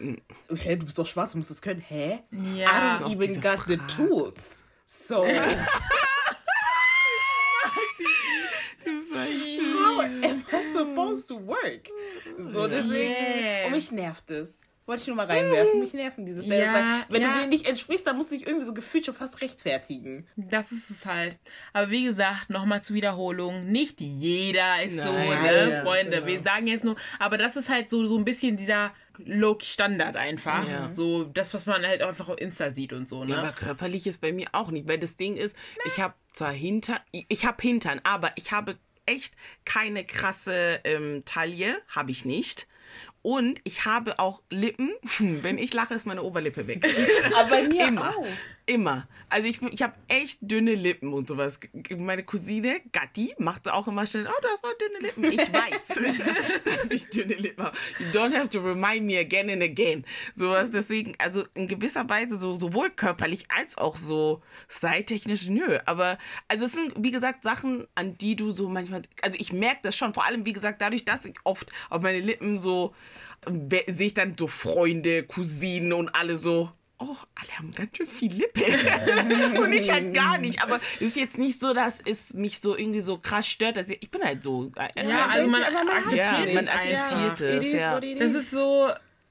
hä, du bist doch schwarz, du musst es können. Hä? Ja. I don't even got Frage. the tools. So. How am I supposed to work? So, deswegen, yeah. und mich nervt es. Wollte ich nur mal reinwerfen. Mich nerven diese Stellen. Ja, wenn ja. du denen nicht entsprichst, dann musst du dich irgendwie so gefühlt schon fast rechtfertigen. Das ist es halt. Aber wie gesagt, nochmal zur Wiederholung. Nicht jeder ist Nein, so, ne, ja, Freunde. Genau. Wir sagen jetzt nur, aber das ist halt so, so ein bisschen dieser Low-Standard einfach. Ja. So das, was man halt einfach auf Insta sieht und so. Ne? Ja, aber körperlich ist bei mir auch nicht, weil das Ding ist, ich habe zwar Hintern, ich habe Hintern, aber ich habe echt keine krasse ähm, Taille, habe ich nicht. Und ich habe auch Lippen. Wenn ich lache, ist meine Oberlippe weg. Aber bei mir Immer. auch. Immer. Also ich, ich habe echt dünne Lippen und sowas. Meine Cousine, Gatti, macht auch immer schnell, oh, du hast mal dünne Lippen. Ich weiß, dass ich dünne Lippen habe. You don't have to remind me again and again. Sowas, deswegen, also in gewisser Weise so, sowohl körperlich als auch so styletechnisch, nö. Aber, also es sind, wie gesagt, Sachen, an die du so manchmal, also ich merke das schon, vor allem, wie gesagt, dadurch, dass ich oft auf meine Lippen so, sehe ich dann so Freunde, Cousinen und alle so, oh, alle haben ganz schön viel Lippe. und ich halt gar nicht. Aber es ist jetzt nicht so, dass es mich so irgendwie so krass stört. Dass ich, ich bin halt so. Äh, ja, also man, man akzeptiert, ja, man akzeptiert ja. es. Ja. Das ist so,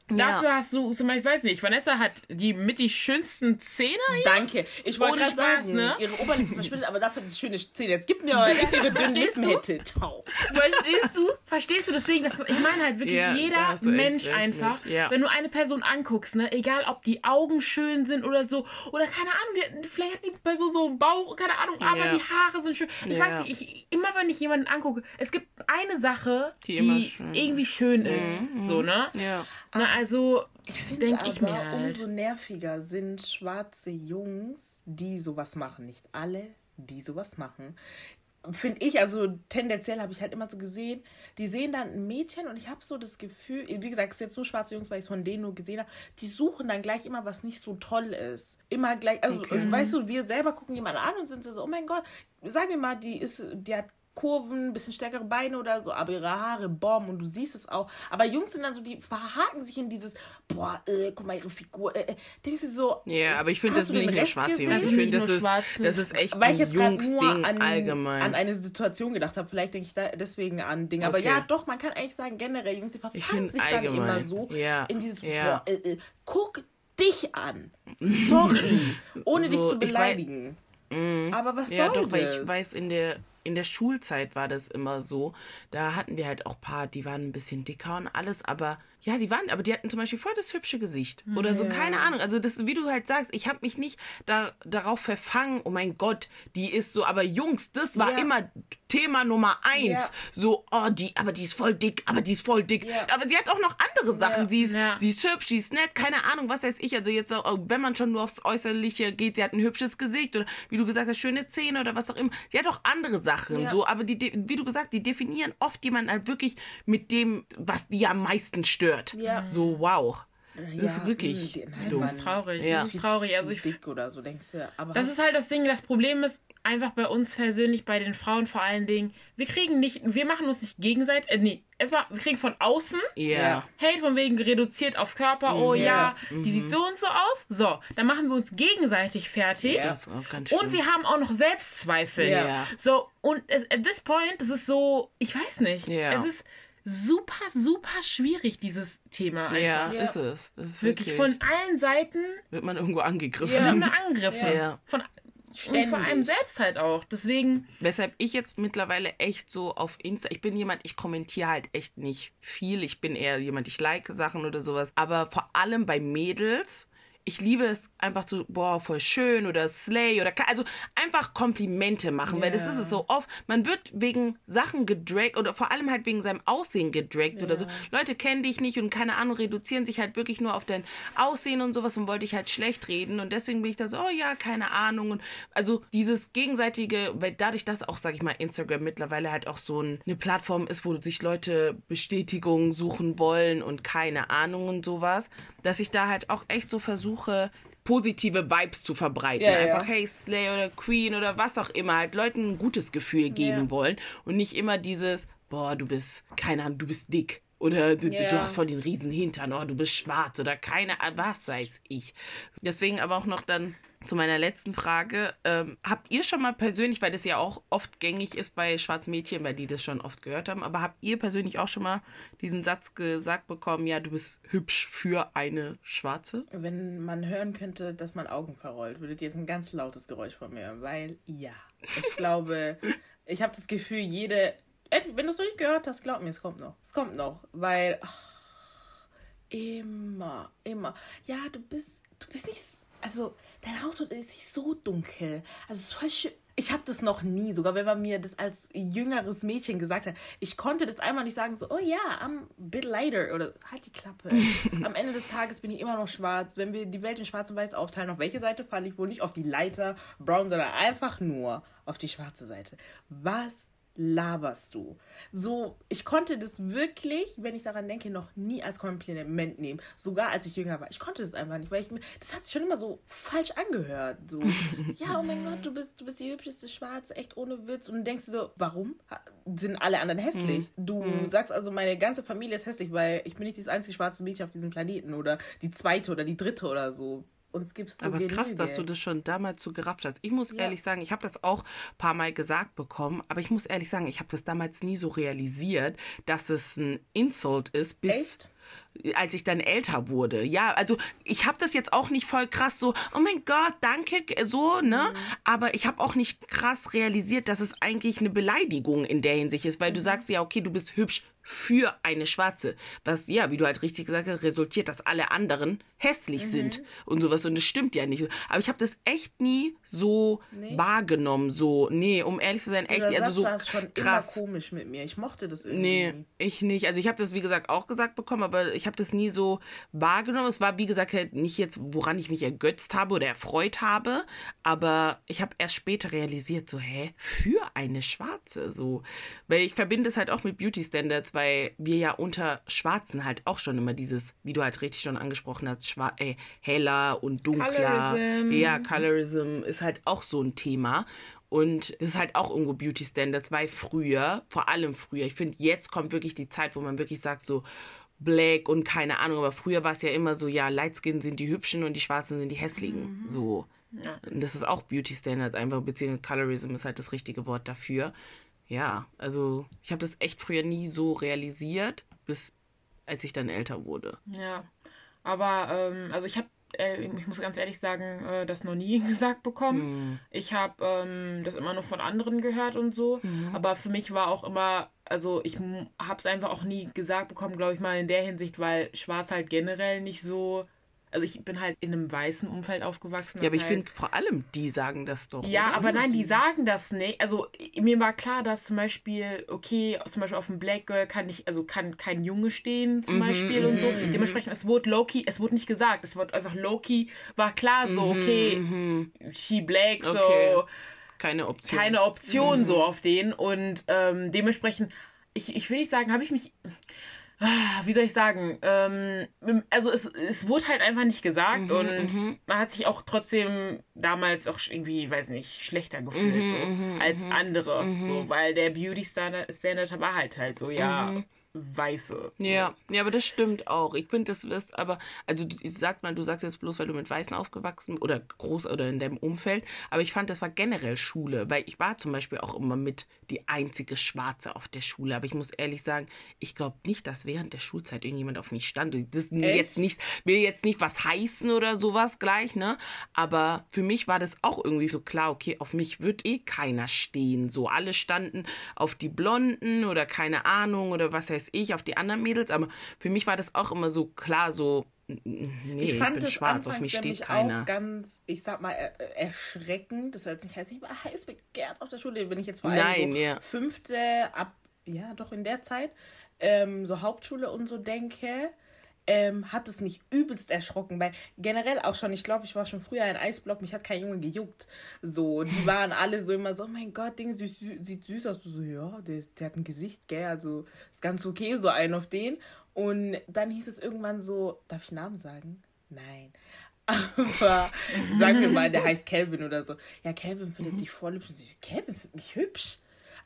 Dafür ja. hast du zum Beispiel, ich weiß nicht, Vanessa hat die mit die schönsten Zähne hier. Danke. Ich wollte gerade sagen, ne? ihre Oberlippe verschwindet, aber dafür ist schöne Zähne. Jetzt gib mir, ich ihre dünnen Lippen hätte. Verstehst du? Verstehst du? Deswegen, das, ich meine halt wirklich ja, jeder Mensch einfach, ja. wenn du eine Person anguckst, ne, egal ob die Augen schön sind oder so, oder keine Ahnung, vielleicht hat die Person so einen Bauch, keine Ahnung, aber die Haare sind schön. Ich weiß nicht, ich, immer wenn ich jemanden angucke, es gibt eine Sache, die, die schön. irgendwie schön ist. Mhm. So, ne? Ja. Na, also ich finde aber, ich mir halt. umso nerviger sind schwarze Jungs, die sowas machen. Nicht alle, die sowas machen. Finde ich, also tendenziell habe ich halt immer so gesehen, die sehen dann ein Mädchen und ich habe so das Gefühl, wie gesagt, es sind jetzt nur schwarze Jungs, weil ich es von denen nur gesehen habe, die suchen dann gleich immer, was nicht so toll ist. Immer gleich, also okay. weißt du, wir selber gucken jemanden an und sind so, oh mein Gott, sagen wir mal, die ist, die hat Kurven, bisschen stärkere Beine oder so, aber ihre Haare, Bomb und du siehst es auch. Aber Jungs sind dann so, die verhaken sich in dieses, boah, äh, guck mal ihre Figur. Äh, äh. denkst du so. Ja, aber ich finde das nicht nur schwarze Jungs. Ich finde, das ist, das ist echt Weil ich jetzt gerade nur an, allgemein. an eine Situation gedacht habe. Vielleicht denke ich da deswegen an Dinge. Aber ja, doch, man kann eigentlich sagen, generell, Jungs, die verfangen sich allgemein. dann immer so ja. in dieses, ja. boah, äh, äh, guck dich an. Sorry. Ohne so, dich zu beleidigen. Weiß, mm. aber was ja, soll doch, das? weil ich weiß, in der in der Schulzeit war das immer so. Da hatten wir halt auch ein paar, die waren ein bisschen dicker und alles, aber ja, die waren, aber die hatten zum Beispiel voll das hübsche Gesicht. Oder so, keine Ahnung. Also, das, wie du halt sagst, ich habe mich nicht da, darauf verfangen, oh mein Gott, die ist so, aber Jungs, das war ja. immer Thema Nummer eins. Ja. So, oh, die, aber die ist voll dick, aber die ist voll dick. Ja. Aber sie hat auch noch andere Sachen. Sie, ist, sie ist hübsch, sie ist nett, keine Ahnung, was weiß ich. Also, jetzt, wenn man schon nur aufs Äußerliche geht, sie hat ein hübsches Gesicht oder wie du gesagt hast, schöne Zähne oder was auch immer. Sie hat auch andere Sachen. So, aber die, wie du gesagt, die definieren oft jemanden halt wirklich mit dem, was die am meisten stört. Ja. So, wow. Das ja, ist wirklich nein, Das ist traurig. Ja. Das ist traurig. Also ich, dick oder so, denkst du. Aber das ist halt das Ding. Das Problem ist einfach bei uns persönlich, bei den Frauen vor allen Dingen, wir kriegen nicht, wir machen uns nicht gegenseitig, äh, nee, erstmal, wir kriegen von außen yeah. Hate von wegen reduziert auf Körper, oh yeah. ja, die mhm. sieht so und so aus. So, dann machen wir uns gegenseitig fertig. Yeah. Und wir haben auch noch Selbstzweifel. Yeah. So, und at this point, das ist so, ich weiß nicht, es ist super, super schwierig, dieses Thema einfach. Ja, ja. ist es. Ist wirklich. wirklich. von allen Seiten wird man irgendwo angegriffen. Ja. Wird man angegriffen. Ja. Von Ständig. Und vor allem selbst halt auch. Deswegen. Weshalb ich jetzt mittlerweile echt so auf Insta, ich bin jemand, ich kommentiere halt echt nicht viel. Ich bin eher jemand, ich like Sachen oder sowas. Aber vor allem bei Mädels ich liebe es einfach zu, boah, voll schön oder Slay oder also einfach Komplimente machen, yeah. weil das ist es so oft. Man wird wegen Sachen gedragt oder vor allem halt wegen seinem Aussehen gedragt yeah. oder so. Leute kennen dich nicht und keine Ahnung, reduzieren sich halt wirklich nur auf dein Aussehen und sowas und wollte ich halt schlecht reden und deswegen bin ich da so, oh ja, keine Ahnung und also dieses gegenseitige, weil dadurch, dass auch, sag ich mal, Instagram mittlerweile halt auch so ein, eine Plattform ist, wo sich Leute Bestätigungen suchen wollen und keine Ahnung und sowas, dass ich da halt auch echt so versuche, positive Vibes zu verbreiten. Ja, Einfach, ja. hey, Slay oder Queen oder was auch immer, halt Leuten ein gutes Gefühl geben ja. wollen und nicht immer dieses, boah, du bist, keine Ahnung, du bist dick. Oder du, du hast voll den riesen Hintern, oder du bist schwarz oder keine Ahnung, was weiß ich. Deswegen aber auch noch dann zu meiner letzten Frage. Ähm, habt ihr schon mal persönlich, weil das ja auch oft gängig ist bei schwarzen Mädchen, weil die das schon oft gehört haben, aber habt ihr persönlich auch schon mal diesen Satz gesagt bekommen, ja, du bist hübsch für eine Schwarze? Wenn man hören könnte, dass man Augen verrollt, würdet ihr jetzt ein ganz lautes Geräusch von mir, weil ja, ich glaube, ich habe das Gefühl, jede, wenn du es noch nicht gehört hast, glaub mir, es kommt noch, es kommt noch, weil ach, immer, immer, ja, du bist, du bist nicht also dein Auto ist nicht so dunkel. Also voll schön. Ich habe das noch nie, sogar wenn man mir das als jüngeres Mädchen gesagt hat. Ich konnte das einmal nicht sagen, so, oh ja, I'm a bit lighter. Oder halt die Klappe. Am Ende des Tages bin ich immer noch schwarz. Wenn wir die Welt in schwarz und weiß aufteilen, auf welche Seite falle ich wohl nicht? Auf die Leiter, brown, sondern einfach nur auf die schwarze Seite. Was laberst du? So, ich konnte das wirklich, wenn ich daran denke, noch nie als Kompliment nehmen. Sogar als ich jünger war. Ich konnte das einfach nicht, weil ich mir, das hat sich schon immer so falsch angehört. So, ja, oh mein Gott, du bist, du bist die hübscheste Schwarze, echt ohne Witz. Und du denkst so, warum? Sind alle anderen hässlich? Mhm. Du mhm. sagst also, meine ganze Familie ist hässlich, weil ich bin nicht das einzige schwarze Mädchen auf diesem Planeten oder die zweite oder die dritte oder so uns gibst du Aber genüge. krass, dass du das schon damals so gerafft hast. Ich muss ja. ehrlich sagen, ich habe das auch ein paar Mal gesagt bekommen, aber ich muss ehrlich sagen, ich habe das damals nie so realisiert, dass es ein Insult ist, bis. Echt? als ich dann älter wurde. Ja, also ich habe das jetzt auch nicht voll krass so, oh mein Gott, danke, so, ne? Mhm. Aber ich habe auch nicht krass realisiert, dass es eigentlich eine Beleidigung in der Hinsicht ist, weil mhm. du sagst ja, okay, du bist hübsch für eine Schwarze. Was, ja, wie du halt richtig gesagt hast, resultiert, dass alle anderen hässlich mhm. sind und sowas. Und das stimmt ja nicht. Aber ich habe das echt nie so nee. wahrgenommen. So, nee, um ehrlich zu sein, echt. Dieser also Satz so schon krass. immer komisch mit mir. Ich mochte das irgendwie. Nee, ich nicht. Also ich habe das, wie gesagt, auch gesagt bekommen, aber ich habe das nie so wahrgenommen. Es war, wie gesagt, halt nicht jetzt, woran ich mich ergötzt habe oder erfreut habe. Aber ich habe erst später realisiert, so, hä, für eine Schwarze. So. Weil ich verbinde es halt auch mit Beauty Standards weil wir ja unter Schwarzen halt auch schon immer dieses, wie du halt richtig schon angesprochen hast, schwar äh, heller und dunkler. Colorism. Ja, Colorism ist halt auch so ein Thema. Und das ist halt auch irgendwo Beauty Standards, weil früher, vor allem früher, ich finde, jetzt kommt wirklich die Zeit, wo man wirklich sagt, so, Black und keine Ahnung, aber früher war es ja immer so, ja, Lightskin sind die Hübschen und die Schwarzen sind die Hässlichen. Mhm. So. Ja. Und das ist auch Beauty Standards einfach, beziehungsweise Colorism ist halt das richtige Wort dafür ja, also ich habe das echt früher nie so realisiert, bis als ich dann älter wurde. Ja, aber ähm, also ich habe, äh, ich muss ganz ehrlich sagen, äh, das noch nie gesagt bekommen. Mhm. Ich habe ähm, das immer nur von anderen gehört und so, mhm. aber für mich war auch immer, also ich habe es einfach auch nie gesagt bekommen, glaube ich mal in der Hinsicht, weil Schwarz halt generell nicht so also ich bin halt in einem weißen Umfeld aufgewachsen. Ja, aber ich finde vor allem, die sagen das doch. Ja, aber nein, die sagen das nicht. Also mir war klar, dass zum Beispiel, okay, zum Beispiel auf dem Black Girl kann ich, also kann kein Junge stehen zum mhm, Beispiel und so. Mhm, Dementsprechend, es wurde Loki, es wurde nicht gesagt, es wurde einfach Loki, war klar so, mhm, okay, mhm. she black, so. Keine Option. Keine Option so auf den. Und ähm, dementsprechend, ich, ich will nicht sagen, habe ich mich wie soll ich sagen, ähm, also es, es wurde halt einfach nicht gesagt mhm, und mhm. man hat sich auch trotzdem damals auch irgendwie, weiß nicht, schlechter gefühlt mhm, so, mhm, als mhm. andere, so, weil der Beauty Standard, Standard war halt halt so, ja, Weiße. Ja, ja, aber das stimmt auch. Ich finde, das ist aber, also sag mal, du sagst jetzt bloß, weil du mit Weißen aufgewachsen oder groß oder in deinem Umfeld, aber ich fand, das war generell Schule, weil ich war zum Beispiel auch immer mit die einzige Schwarze auf der Schule. Aber ich muss ehrlich sagen, ich glaube nicht, dass während der Schulzeit irgendjemand auf mich stand. Das jetzt nicht, will jetzt nicht was heißen oder sowas gleich, ne? Aber für mich war das auch irgendwie so klar, okay, auf mich wird eh keiner stehen. So, alle standen auf die Blonden oder keine Ahnung oder was heißt ich, auf die anderen Mädels. Aber für mich war das auch immer so klar, so, Nee, ich fand ich bin schwarz, auf mich steht keiner. auch ganz, ich sag mal, erschreckend. Das soll jetzt nicht heißen, ich war heiß begehrt auf der Schule. Bin ich jetzt vor allem Nein, so ja. fünfte, ab, ja, doch in der Zeit, ähm, so Hauptschule und so denke, ähm, hat es mich übelst erschrocken, weil generell auch schon, ich glaube, ich war schon früher ein Eisblock, mich hat kein Junge gejuckt. So, die waren alle so immer so, oh mein Gott, Ding sieht, sieht süß aus. So, ja, der, der hat ein Gesicht, gell, also ist ganz okay, so ein auf den. Und dann hieß es irgendwann so, darf ich Namen sagen? Nein. Aber sagen wir mal, der heißt Calvin oder so. Ja, Calvin findet mhm. dich voll hübsch. Und ich, Calvin findet mich hübsch.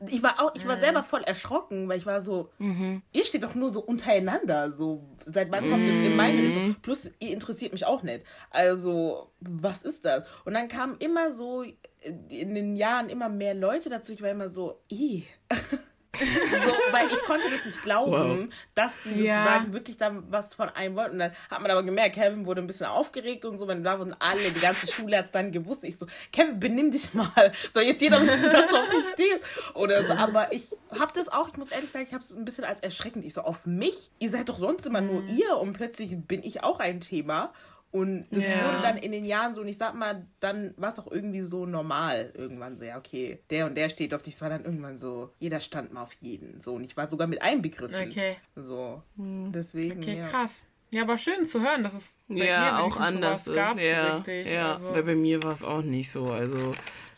Ich war auch, ich war selber voll erschrocken, weil ich war so, mhm. ihr steht doch nur so untereinander. So, seit wann kommt das in meine Richtung? Mhm. Plus, ihr interessiert mich auch nicht. Also, was ist das? Und dann kamen immer so in den Jahren immer mehr Leute dazu. Ich war immer so, ih. so, weil ich konnte das nicht glauben, wow. dass die sozusagen ja. wirklich da was von einem wollten. Und dann hat man aber gemerkt, Kevin wurde ein bisschen aufgeregt und so, wenn da wurden alle, die ganze Schule hat es dann gewusst. Ich so, Kevin, benimm dich mal. Soll jetzt jeder wissen, dass du auf mich stehst? Oder so. Aber ich habe das auch, ich muss ehrlich sagen, ich habe es ein bisschen als erschreckend. Ich so, auf mich? Ihr seid doch sonst immer nur mhm. ihr und plötzlich bin ich auch ein Thema. Und das ja. wurde dann in den Jahren so, und ich sag mal, dann war es auch irgendwie so normal. Irgendwann so, ja, okay, der und der steht auf dich. Es war dann irgendwann so, jeder stand mal auf jeden. So, und ich war sogar mit einbegriffen. Okay. So, hm. deswegen. Okay, ja. krass. Ja, aber schön zu hören, dass es bei ja auch anders ist. Gab, ja, richtig. ja. Also. Weil bei mir war es auch nicht so. Also,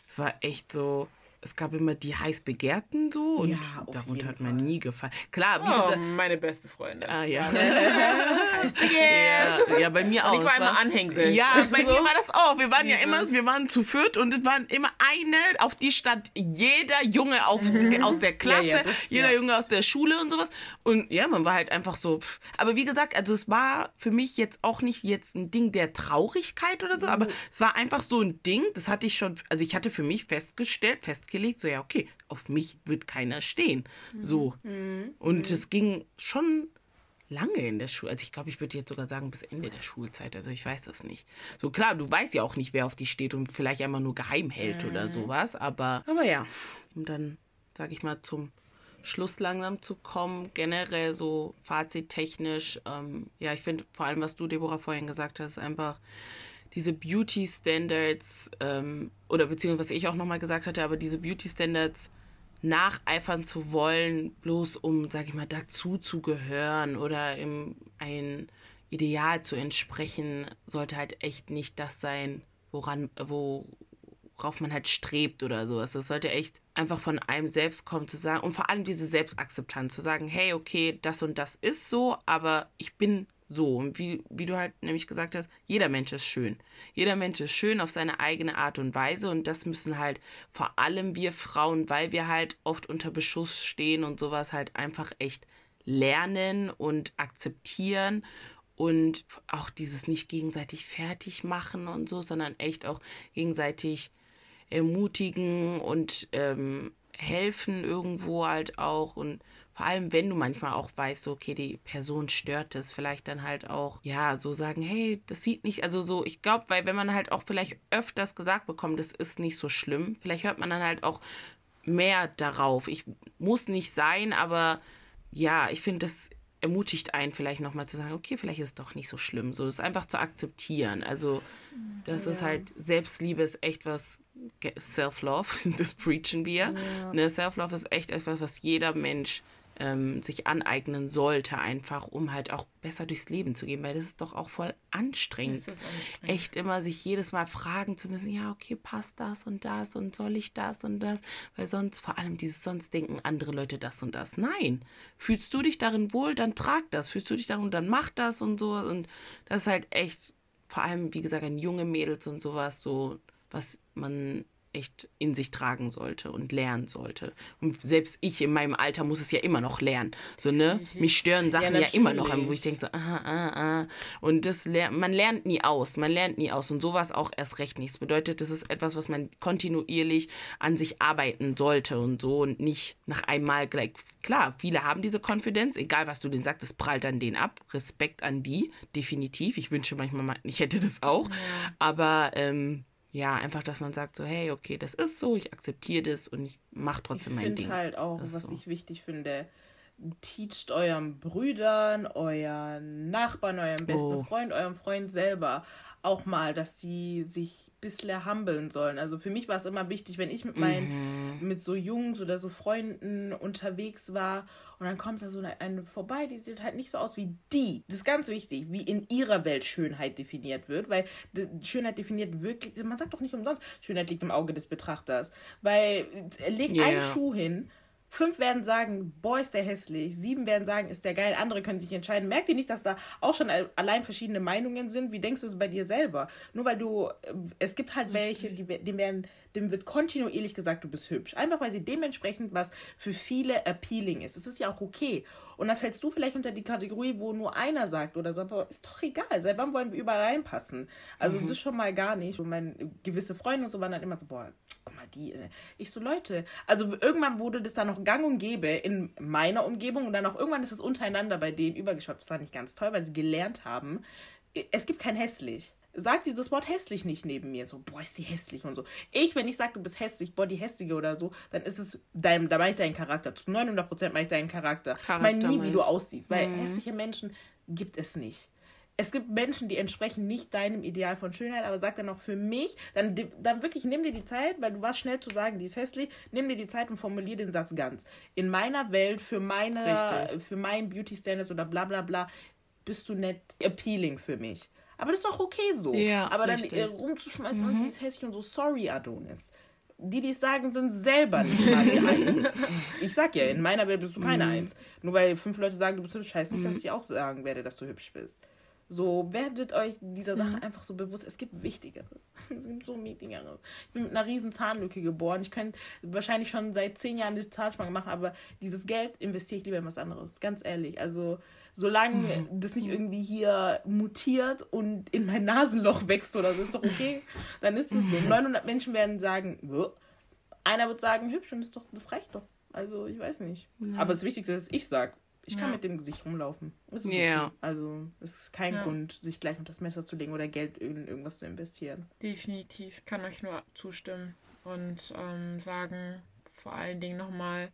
es war echt so es gab immer die heiß begehrten so und ja, darunter hat man nie gefallen. Klar, wie oh, gesagt, meine beste Freundin. Ah ja. heiß begehrt. Ja, ja, bei mir auch. ich war immer Anhängsel. Ja, bei so. mir war das auch. Wir waren ja immer, wir waren zu viert und es waren immer eine, auf die stand jeder Junge auf, mhm. aus der Klasse, ja, das, jeder Junge aus der Schule und sowas. Und ja, man war halt einfach so. Pff. Aber wie gesagt, also es war für mich jetzt auch nicht jetzt ein Ding der Traurigkeit oder so, mhm. aber es war einfach so ein Ding, das hatte ich schon, also ich hatte für mich festgestellt, festgestellt festgelegt, so ja, okay, auf mich wird keiner stehen. So. Mhm. Und es ging schon lange in der Schule. Also ich glaube, ich würde jetzt sogar sagen bis Ende der Schulzeit. Also ich weiß das nicht. So klar, du weißt ja auch nicht, wer auf dich steht und vielleicht einmal nur geheim hält mhm. oder sowas. Aber, aber ja, um dann, sage ich mal, zum Schluss langsam zu kommen, generell so fazittechnisch. Ähm, ja, ich finde vor allem, was du, Deborah, vorhin gesagt hast, einfach diese Beauty Standards, ähm, oder beziehungsweise was ich auch nochmal gesagt hatte, aber diese Beauty Standards nacheifern zu wollen, bloß um, sag ich mal, dazu zu gehören oder im, ein Ideal zu entsprechen, sollte halt echt nicht das sein, woran, worauf man halt strebt oder sowas. Das sollte echt einfach von einem selbst kommen zu sagen und vor allem diese Selbstakzeptanz zu sagen, hey, okay, das und das ist so, aber ich bin so, und wie, wie du halt nämlich gesagt hast, jeder Mensch ist schön. Jeder Mensch ist schön auf seine eigene Art und Weise und das müssen halt vor allem wir Frauen, weil wir halt oft unter Beschuss stehen und sowas halt einfach echt lernen und akzeptieren und auch dieses nicht gegenseitig fertig machen und so, sondern echt auch gegenseitig ermutigen und ähm, helfen irgendwo halt auch und vor allem, wenn du manchmal auch weißt, so, okay, die Person stört es, vielleicht dann halt auch, ja, so sagen, hey, das sieht nicht, also so, ich glaube, weil wenn man halt auch vielleicht öfters gesagt bekommt, das ist nicht so schlimm, vielleicht hört man dann halt auch mehr darauf. Ich muss nicht sein, aber ja, ich finde, das ermutigt einen vielleicht nochmal zu sagen, okay, vielleicht ist es doch nicht so schlimm, so das einfach zu akzeptieren. Also, das ja. ist halt, Selbstliebe ist echt was, Self-Love, das preachen wir. Ja. Ne, Self-Love ist echt etwas, was jeder Mensch ähm, sich aneignen sollte, einfach um halt auch besser durchs Leben zu gehen, weil das ist doch auch voll anstrengend. anstrengend. Echt immer sich jedes Mal fragen zu müssen, ja, okay, passt das und das und soll ich das und das? Weil sonst, vor allem dieses sonst denken andere Leute das und das. Nein. Fühlst du dich darin wohl, dann trag das. Fühlst du dich darin, dann mach das und so. Und das ist halt echt, vor allem, wie gesagt, an junge Mädels und sowas, so, was man echt in sich tragen sollte und lernen sollte. Und selbst ich in meinem Alter muss es ja immer noch lernen. So, ne? Mich stören Sachen ja, ja immer noch, wo ich denke so, ah, ah, ah. Und das man lernt nie aus. Man lernt nie aus. Und sowas auch erst recht nicht. Das bedeutet, das ist etwas, was man kontinuierlich an sich arbeiten sollte und so und nicht nach einmal gleich. Klar, viele haben diese Konfidenz, egal was du denen sagst, es prallt an denen ab. Respekt an die, definitiv. Ich wünsche manchmal, ich hätte das auch. Ja. Aber ähm, ja, einfach, dass man sagt so, hey, okay, das ist so, ich akzeptiere das und ich mache trotzdem ich mein Ding. Ich finde halt auch, was so. ich wichtig finde, teacht euren Brüdern, euren Nachbarn, eurem besten oh. Freund, eurem Freund selber auch mal, dass sie sich ein bisschen humbeln sollen. Also für mich war es immer wichtig, wenn ich mit meinen, mhm. mit so Jungs oder so Freunden unterwegs war und dann kommt da so eine, eine, vorbei, die sieht halt nicht so aus wie die. Das ist ganz wichtig, wie in ihrer Welt Schönheit definiert wird, weil Schönheit definiert wirklich, man sagt doch nicht umsonst, Schönheit liegt im Auge des Betrachters, weil er legt yeah. einen Schuh hin Fünf werden sagen, boah, ist der hässlich. Sieben werden sagen, ist der geil. Andere können sich entscheiden. Merkt ihr nicht, dass da auch schon allein verschiedene Meinungen sind? Wie denkst du es bei dir selber? Nur weil du, äh, es gibt halt welche, die, dem werden, dem wird kontinuierlich gesagt, du bist hübsch. Einfach weil sie dementsprechend was für viele appealing ist. Das ist ja auch okay. Und dann fällst du vielleicht unter die Kategorie, wo nur einer sagt oder so, aber ist doch egal. Seit wann wollen wir überall reinpassen? Also mhm. das schon mal gar nicht. Und meine gewisse Freunde und so waren dann immer so, boah, guck mal, die. Äh, ich so, Leute, also irgendwann wurde das dann noch gang und gäbe in meiner Umgebung und dann auch irgendwann ist es untereinander bei denen übergeschwappt. Das war nicht ganz toll, weil sie gelernt haben, es gibt kein hässlich. Sag dieses Wort hässlich nicht neben mir. So, boah, ist die hässlich und so. Ich, wenn ich sage, du bist hässlich, boah, die hässliche oder so, dann ist es dein, da meine ich deinen Charakter. Zu 900 Prozent meine ich deinen Charakter. Charakter ich meine nie, wie du aussiehst, weil mhm. hässliche Menschen gibt es nicht es gibt Menschen, die entsprechen nicht deinem Ideal von Schönheit, aber sag dann auch für mich, dann, dann wirklich nimm dir die Zeit, weil du warst schnell zu sagen, die ist hässlich, nimm dir die Zeit und formulier den Satz ganz. In meiner Welt, für meine, Richtig. für meinen Beauty Standards oder bla bla bla, bist du nicht appealing für mich. Aber das ist doch okay so. Ja, aber dann richtig. rumzuschmeißen mhm. und die ist hässlich und so, sorry, Adonis. Die, die es sagen, sind selber nicht mal die Eins. Ich sag ja, in meiner Welt bist du keine mhm. Eins. Nur weil fünf Leute sagen, du bist hübsch, heißt nicht, dass mhm. ich auch sagen werde, dass du hübsch bist. So, werdet euch dieser Sache mhm. einfach so bewusst. Es gibt Wichtigeres. Es gibt so Wichtigeres. Ich bin mit einer riesen Zahnlücke geboren. Ich könnte wahrscheinlich schon seit zehn Jahren eine Zahnspange machen, aber dieses Geld investiere ich lieber in was anderes. Ganz ehrlich. Also, solange mhm. das nicht irgendwie hier mutiert und in mein Nasenloch wächst oder so, ist doch okay. Dann ist es so. 900 Menschen werden sagen, Wuh. einer wird sagen, hübsch und ist doch, das reicht doch. Also, ich weiß nicht. Ja. Aber das Wichtigste ist, ich sage, ich kann ja. mit dem Gesicht rumlaufen. Das ist yeah. okay. Also es ist kein ja. Grund, sich gleich unter das Messer zu legen oder Geld in irgendwas zu investieren. Definitiv. Kann euch nur zustimmen und ähm, sagen, vor allen Dingen nochmal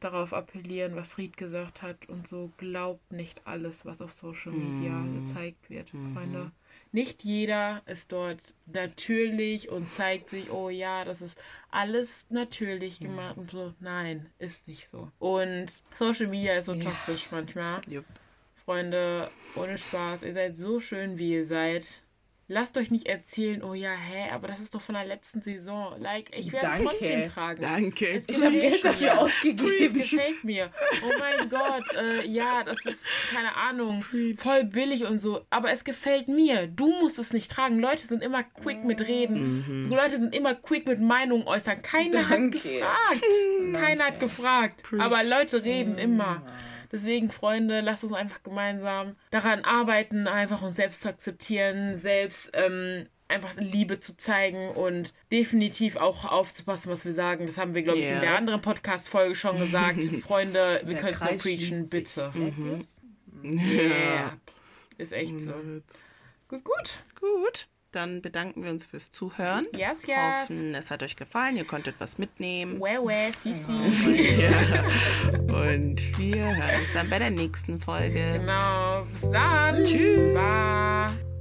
darauf appellieren, was Ried gesagt hat und so glaubt nicht alles, was auf Social Media mm. gezeigt wird, mm Freunde nicht jeder ist dort natürlich und zeigt sich, oh ja, das ist alles natürlich gemacht und so. Nein, ist nicht so. Und Social Media ist so ja. toxisch manchmal. Yep. Freunde, ohne Spaß, ihr seid so schön, wie ihr seid. Lasst euch nicht erzählen, oh ja, hä, aber das ist doch von der letzten Saison. Like, ich werde es trotzdem tragen. Danke. Ich habe Geld dafür mir. ausgegeben. Es gefällt mir. Oh mein Gott, äh, ja, das ist, keine Ahnung, Preach. voll billig und so. Aber es gefällt mir. Du musst es nicht tragen. Leute sind immer quick mit Reden. Mhm. Leute sind immer quick mit Meinungen äußern. Keiner Danke. hat gefragt. Keiner hat gefragt. Preach. Aber Leute reden mhm. immer. Deswegen, Freunde, lasst uns einfach gemeinsam daran arbeiten, einfach uns selbst zu akzeptieren, selbst ähm, einfach Liebe zu zeigen und definitiv auch aufzupassen, was wir sagen. Das haben wir, glaube yeah. ich, in der anderen Podcast-Folge schon gesagt. Freunde, wir können es nur preachen, bitte. Mhm. Yeah. Ist echt so. Gut, gut. Gut dann bedanken wir uns fürs Zuhören. Yes, yes. Hoffen, es hat euch gefallen, ihr konntet was mitnehmen. Well, well, sisi. ja. Und wir hören uns dann bei der nächsten Folge. Genau. Bis dann. Tschüss. Bye.